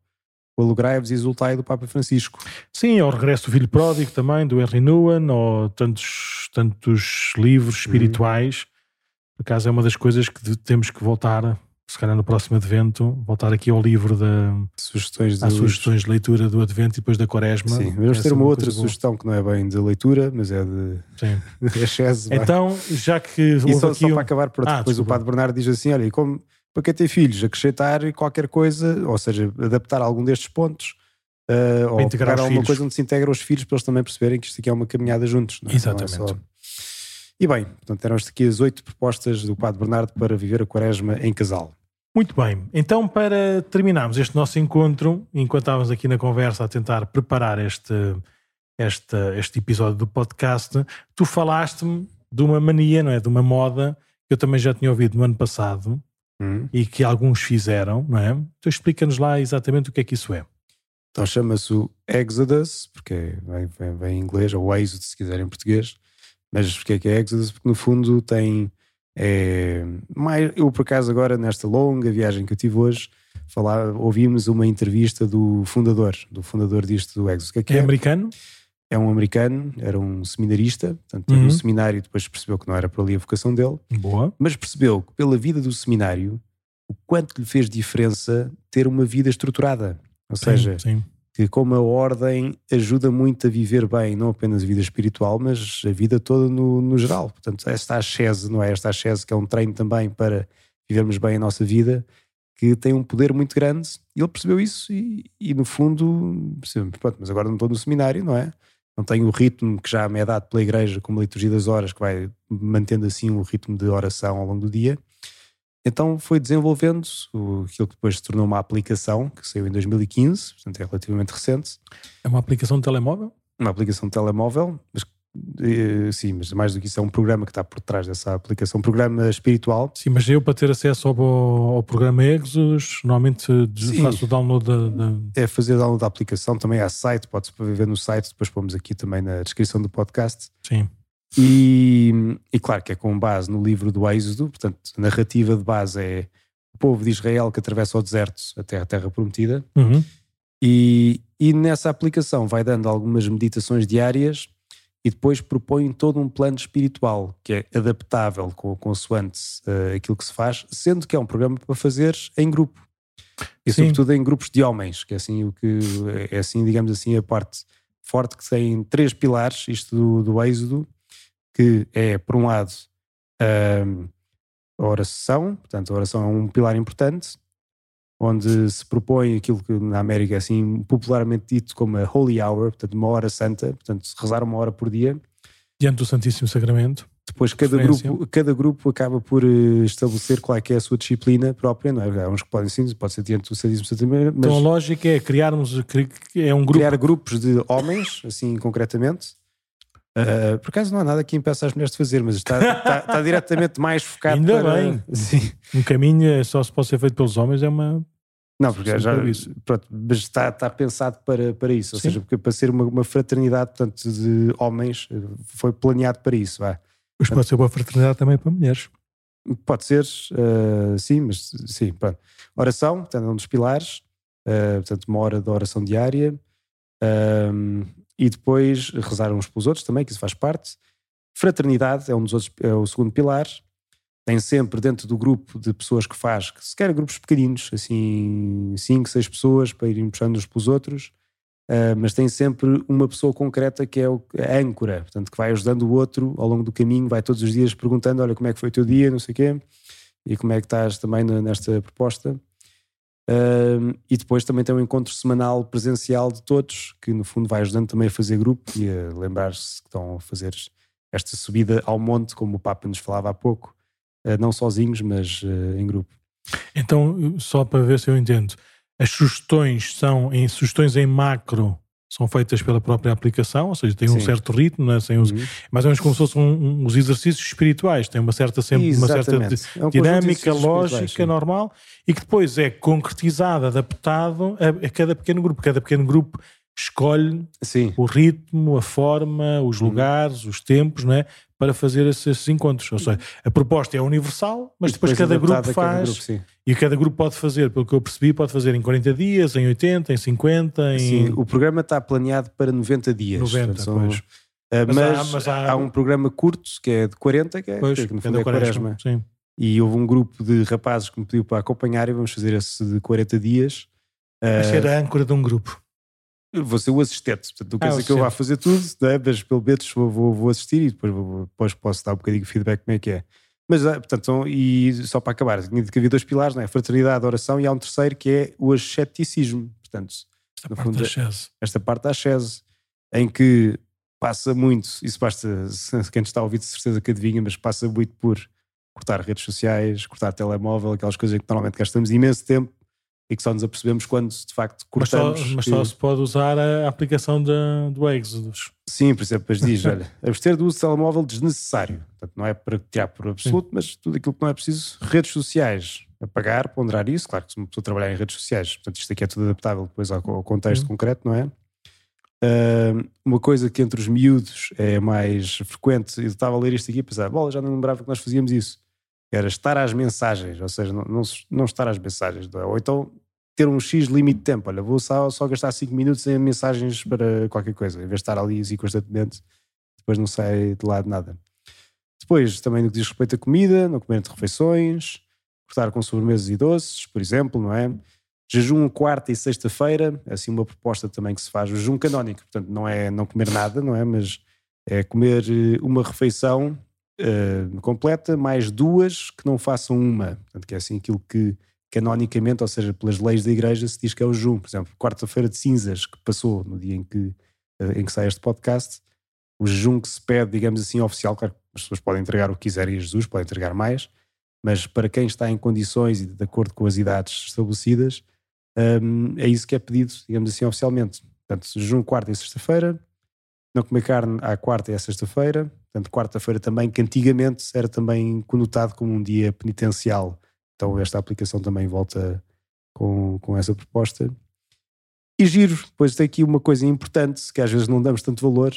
Alegrai-vos e Exultai do Papa Francisco. Sim, ao regresso do Filho Pródigo também, do Henry Nguyen, ou tantos, tantos livros uhum. espirituais. Uhum. Por acaso é uma das coisas que temos que voltar se calhar no próximo advento, voltar aqui ao livro da sugestões de, sugestões de leitura do advento e depois da quaresma. Sim, vamos ter uma, uma outra sugestão boa. que não é bem de leitura, mas é de Sim. Excesso, então, já que e só, só um... para acabar, ah, depois desculpa. o Padre Bernardo diz assim, olha, como para quem tem filhos, acrescentar qualquer coisa, ou seja, adaptar algum destes pontos, uh, ou pegar alguma filhos. coisa onde se integram os filhos para eles também perceberem que isto aqui é uma caminhada juntos. Não é? Exatamente. É só... E bem, portanto, eram aqui as oito propostas do Padre Bernardo para viver a quaresma em casal. Muito bem, então para terminarmos este nosso encontro, enquanto estávamos aqui na conversa a tentar preparar este, este, este episódio do podcast, tu falaste-me de uma mania, não é? De uma moda que eu também já tinha ouvido no ano passado hum. e que alguns fizeram, não é? Então explica-nos lá exatamente o que é que isso é. Então chama-se o Exodus, porque vem, vem, vem, em inglês, ou Êxodo se quiser em português, mas porque é que é Exodus? Porque no fundo tem é, mais, eu, por acaso, agora, nesta longa viagem que eu tive hoje, falar, ouvimos uma entrevista do fundador, do fundador disto do Exos. Que é, que é, é, americano? É um americano, era um seminarista, portanto, teve uhum. um seminário depois percebeu que não era por ali a vocação dele. Boa. Mas percebeu que pela vida do seminário, o quanto lhe fez diferença ter uma vida estruturada. Ou sim, seja, sim que como a ordem ajuda muito a viver bem, não apenas a vida espiritual, mas a vida toda no, no geral. Portanto, esta ascese, não é? Esta ascese que é um treino também para vivermos bem a nossa vida, que tem um poder muito grande. E ele percebeu isso e, e no fundo, pronto, mas agora não estou no seminário, não é? Não tenho o ritmo que já me é dado pela igreja, como a liturgia das horas, que vai mantendo assim o ritmo de oração ao longo do dia. então foi desenvolvendo o, aquilo que depois se tornou uma aplicação, que saiu em 2015, portanto é relativamente recente. É uma aplicação de telemóvel? Uma aplicação de telemóvel, mas eh, sim, mas mais do que isso é um programa que está por trás dessa aplicação, um programa espiritual. Sim, mas eu para ter acesso ao, ao programa Exos, normalmente sim. faço o download da, da, É fazer o download da aplicação, também há site, pode-se ver no site, depois pomos aqui também na descrição do podcast. Sim. E, e claro que é com base no livro do Êxodo, portanto, a narrativa de base é o povo de Israel que atravessa o deserto até a Terra Prometida. Uhum. E, e nessa aplicação vai dando algumas meditações diárias e depois propõe todo um plano espiritual que é adaptável com consoante uh, aquilo que se faz, sendo que é um programa para fazer em grupo. E Sim. sobretudo em grupos de homens, que é assim o que é assim, digamos assim, a parte forte que tem três pilares, isto do, do êxodo, que é, por um lado, a oração, portanto, a oração é um pilar importante, onde se propõe aquilo que na América é assim popularmente dito como a Holy Hour, portanto uma hora santa, portanto rezar uma hora por dia. Diante do Santíssimo Sacramento. Depois cada grupo, cada grupo acaba por eh, estabelecer qual é que é a sua disciplina própria, não é? Há uns que podem sim, pode ser diante do Santíssimo Sacramento. Então a lógica é criarmos é um grupo... criar grupos de homens, assim concretamente. Uh, por acaso não há nada que impeça as mulheres de fazer, mas está, está, está diretamente mais focado Ainda para... bem. Sim. Um caminho é só se pode ser feito pelos homens é uma não, porque já, pronto, mas está, está pensado para, para isso, ou Sim. seja, porque para ser uma, uma, fraternidade portanto, de homens foi planeado para isso. Vá. Mas pode ser uma fraternidade também para mulheres. Pode ser, uh, sim, mas sim. Pronto. Oração, portanto, é um dos pilares, uh, portanto, uma hora de oração diária, uh, e depois rezar uns pelos outros também, que isso faz parte. Fraternidade é um dos outros, é o segundo pilar, tem sempre dentro do grupo de pessoas que faz, que se quer grupos pequeninos, assim, 5, 6 pessoas para irem puxando uns pelos outros, uh, mas tem sempre uma pessoa concreta que é o, a âncora, portanto, que vai ajudando o outro ao longo do caminho, vai todos os dias perguntando: olha, como é que foi o teu dia, não sei o quê, e como é que estás também nesta proposta. Uh, e depois também tem um encontro semanal presencial de todos, que no fundo vai ajudando também a fazer grupo e a lembrar-se que estão a fazer esta subida ao monte, como o Papa nos falava há pouco, não sozinhos, mas eh, em grupo. Então, só para ver se eu entendo, as sugestões são em sugestões em macro são feitas pela própria aplicação, ou seja, tem um certo ritmo, né? Sem os, uhum. mais ou menos como se fossem um, os exercícios espirituais, tem uma certa, sempre, uma certa é um dinâmica, lógica normal e que depois é concretizada, adaptado a, a, cada pequeno grupo. Cada pequeno grupo escolhe sim. o ritmo, a forma, os uhum. lugares, os tempos, não é? para fazer esses, encontros. Ou seja, a proposta é universal, mas depois, depois, cada grupo faz. Cada grupo, e cada grupo pode fazer, pelo que eu percebi, pode fazer em 40 dias, em 80, em 50. Em... Sim, o programa está planeado para 90 dias. 90, são, pois. Mas, mas, há, mas há... há, um programa curto que é de 40, que é, pois, que no fundo é, é quaresma. Sim. E houve um grupo de rapazes que me pediu para acompanhar e vamos fazer esse de 40 dias. Vai ser a âncora de um grupo vou ser o assistente, portanto não quer ah, dizer que eu vá fazer tudo, né? mas pelo menos vou, vou, assistir e depois, vou, depois posso dar um bocadinho de feedback como é que é. Mas, ah, portanto, e só para acabar, tinha de que havia dois pilares, não é? Fraternidade, oração, e há um terceiro que é o asceticismo. Portanto, esta no parte fundo, da esta parte da chese, em que passa muito, isso basta, quem está a ouvir de certeza que adivinha, mas passa muito por cortar redes sociais, cortar telemóvel, aquelas coisas que normalmente gastamos imenso tempo e que só nos apercebemos quando de facto cortamos. Mas só, mas só se pode usar a aplicação de, do Exodus. Sim, por exemplo, depois diz: olha, abster do uso de telemóvel desnecessário. Portanto, não é para tirar por absoluto, Sim. mas tudo aquilo que não é preciso. Redes sociais, apagar, ponderar isso. Claro que se uma pessoa trabalhar em redes sociais, portanto, isto aqui é tudo adaptável depois ao, ao contexto concreto, não é? Uh, uma coisa que entre os miúdos é mais frequente, eu estava a ler isto aqui e pensar, bola, já não lembrava que nós fazíamos isso era estar às mensagens, ou seja, não, não, não estar às mensagens, ou então ter um X limite de tempo. Olha, vou só, só gastar 5 minutos em mensagens para qualquer coisa, em vez de estar ali assim constantemente, depois não sai de lado nada. Depois, também no que diz respeito à comida, não comer entre refeições, cortar com sobremesas e doces, por exemplo, não é? Jejum quarta e sexta-feira, é assim uma proposta também que se faz, jejum canónico, portanto não é não comer nada, não é? Mas é comer eh, uma refeição uh, completa, mais duas que não façam uma. Portanto, que é assim aquilo que canonicamente, ou seja, pelas leis da igreja, se diz que é o jejum. Por exemplo, quarta-feira de cinzas, que passou no dia em que, eh, em que sai este podcast, o jejum que se pede, digamos assim, oficial, claro as pessoas podem entregar o que quiserem a Jesus, podem entregar mais, mas para quem está em condições e de acordo com as idades estabelecidas, um, é isso que é pedido, digamos assim, oficialmente. Portanto, jejum quarta e sexta-feira, não comer carne à quarta e à sexta-feira, portanto, quarta-feira também, que antigamente era também conotado como um dia penitencial. Então, esta aplicação também volta com, com essa proposta. E giro, depois tem aqui uma coisa importante que às vezes não damos tanto valor: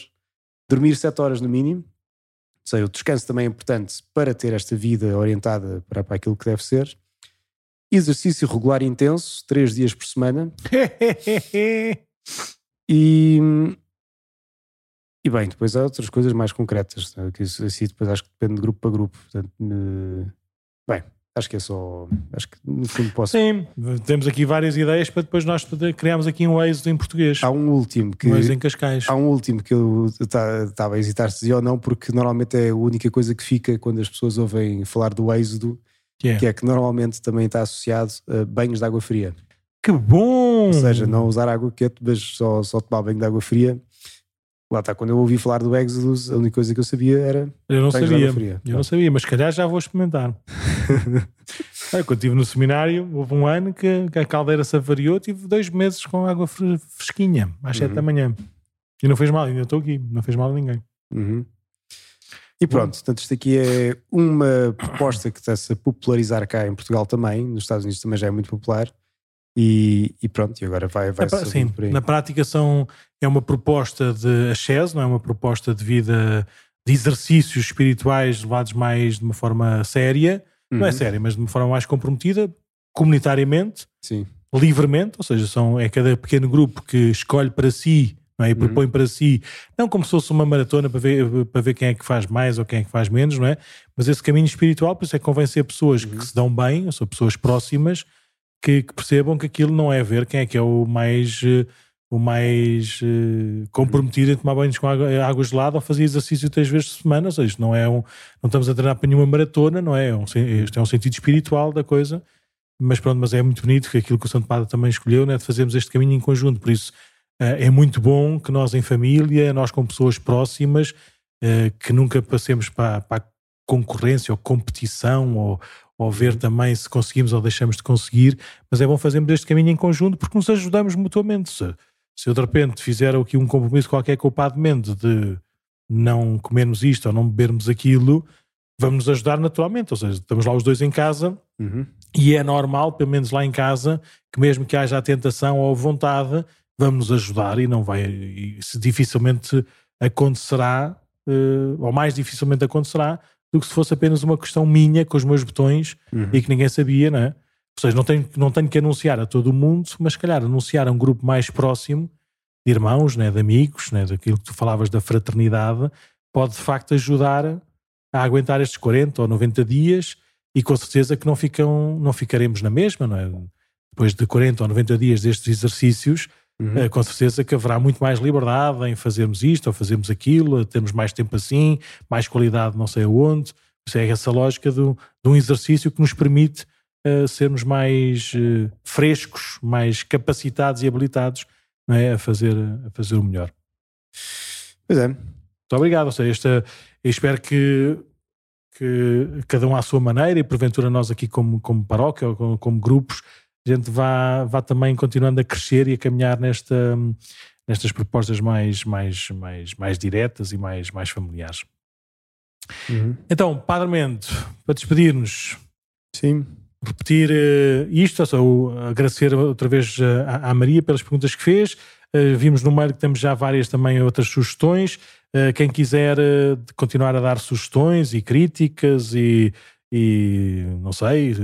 dormir 7 horas no mínimo. Ou seja, o descanso também é importante para ter esta vida orientada para, para aquilo que deve ser. Exercício regular e intenso, 3 dias por semana. e, e bem, depois há outras coisas mais concretas, né? que isso assim depois acho que depende de grupo para grupo. Portanto, bem, Acho que é só. Acho que no fundo posso. Sim, temos aqui várias ideias para depois nós criarmos aqui um êxodo em português. Há um último que. Um êxodo em Cascais. Há um último que eu estava a hesitar se dizia ou não, porque normalmente é a única coisa que fica quando as pessoas ouvem falar do êxodo, que é, que, é que normalmente também está associado a banhos de água fria. Que bom! Ou seja, não usar água quente, mas só, só tomar banho de água fria Lá está, quando eu ouvi falar do Exodus, a única coisa que eu sabia era. Eu não sabia. Eu não sabia, mas calhar já vou experimentar. é, quando estive no seminário, houve um ano que, que a caldeira se avariou, tive dois meses com água fresquinha, às uhum. 7 da manhã. E não fez mal, ainda estou aqui, não fez mal a ninguém. Uhum. E pronto, portanto, isto aqui é uma proposta que está-se a popularizar cá em Portugal também, nos Estados Unidos também já é muito popular. E, e, pronto, e agora vai, vai é, sim, Na prática são, é uma proposta de ascese, não é uma proposta de vida, de exercícios espirituais levados mais de uma forma séria, uhum. não é uhum. séria, mas de uma forma mais comprometida, comunitariamente, sim. livremente, ou seja, são, é cada pequeno grupo que escolhe para si não é? e propõe uhum. para si, não como se fosse uma maratona para ver, para ver quem é que faz mais ou quem é que faz menos, não é? Mas esse caminho espiritual, por isso é convencer pessoas uhum. que se dão bem, ou são pessoas próximas, que, que, percebam que aquilo não é ver quem é que é o mais eh, o mais uh, comprometido em tomar banhos com água, água, gelada ou fazer exercício três vezes por semana. Ou seja, isto não é um, não estamos a treinar para nenhuma maratona, não é? é um, isto é um sentido espiritual da coisa. Mas pronto, mas é muito bonito que aquilo que o Santo Padre também escolheu, né, de fazermos este caminho em conjunto. Por isso é muito bom que nós em família, nós com pessoas próximas, que nunca passemos para, para a concorrência ou competição ou, ou ver também se conseguimos ou deixamos de conseguir, mas é bom fazermos este caminho em conjunto porque nos ajudamos mutuamente. Se, se eu de repente fizer aqui um compromisso qualquer com o Padre de não comermos isto ou não bebermos aquilo, vamos nos ajudar naturalmente. Ou seja, estamos lá os dois em casa uhum. e é normal, pelo menos lá em casa, que mesmo que haja a tentação ou a vontade, vamos nos ajudar e não vai, e se dificilmente acontecerá, uh, ou mais dificilmente acontecerá, do que se fosse apenas uma questão minha com os meus botões uhum. e que ninguém sabia, não é? Ou seja, não tenho, não tenho que anunciar a todo o mundo, mas se calhar anunciar a um grupo mais próximo de irmãos, né, de amigos, né, daquilo que tu falavas da fraternidade, pode de facto ajudar a aguentar estes 40 ou 90 dias e com certeza que não, ficam, não ficaremos na mesma, não é? Depois de 40 ou 90 dias destes exercícios, Uhum. Uh, com certeza que haverá muito mais liberdade em fazermos isto ou fazermos aquilo, termos mais tempo assim, mais qualidade não sei aonde. Isso é essa lógica do, de um exercício que nos permite uh, sermos mais uh, frescos, mais capacitados e habilitados é? a, fazer, a fazer o melhor. Pois é. Muito obrigado. Ou seja, esta, eu espero que, que cada um à sua maneira e porventura nós aqui como, como paróquia ou como, como grupos a gente vá, vá também continuando a crescer e a caminhar nesta, nestas propostas mais, mais, mais, mais diretas e mais, mais familiares. Uhum. Então, Padre Mendo, para despedir-nos, sim, repetir uh, isto, só agradecer outra vez uh, à, Maria pelas perguntas que fez. Uh, vimos no mail que temos já várias também outras sugestões. quem quiser continuar a dar sugestões e críticas e e não sei,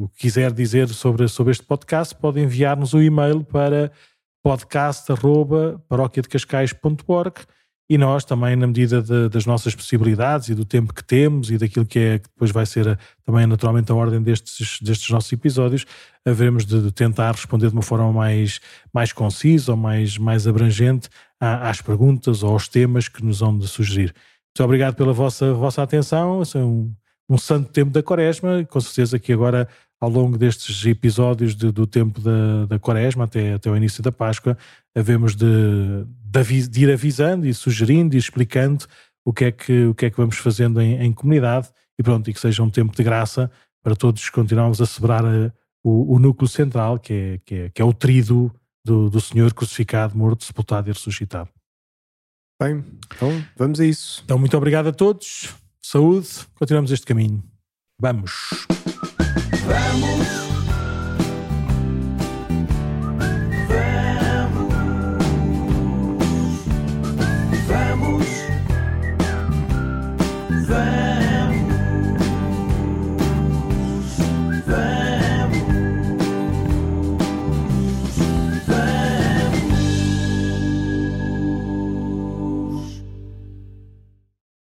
o que quiser dizer sobre, sobre este podcast, pode enviar-nos o um e-mail para podcast.paróquiadecascais.org e nós também, na medida de, das nossas possibilidades e do tempo que temos e daquilo que é que depois vai ser a, também naturalmente a ordem destes, destes nossos episódios, haveremos de, de, tentar responder de uma forma mais, mais concisa ou mais, mais abrangente às perguntas ou aos temas que nos vão de sugerir. Muito obrigado pela vossa, vossa atenção. São um santo tempo da quaresma, com certeza que agora ao longo destes episódios de, do tempo da, da quaresma até, até o início da Páscoa, havemos de, de, de, ir avisando e sugerindo e explicando o que é que, o que, é que vamos fazendo em, em, comunidade e pronto, e que seja um tempo de graça para todos continuarmos a celebrar a, o, o, núcleo central, que é, que é, que é o trido do, do Senhor crucificado, morto, sepultado e ressuscitado. Bem, então vamos a isso. Então, muito obrigado a todos. Saúde, continuamos este caminho. Vamos. Vamos.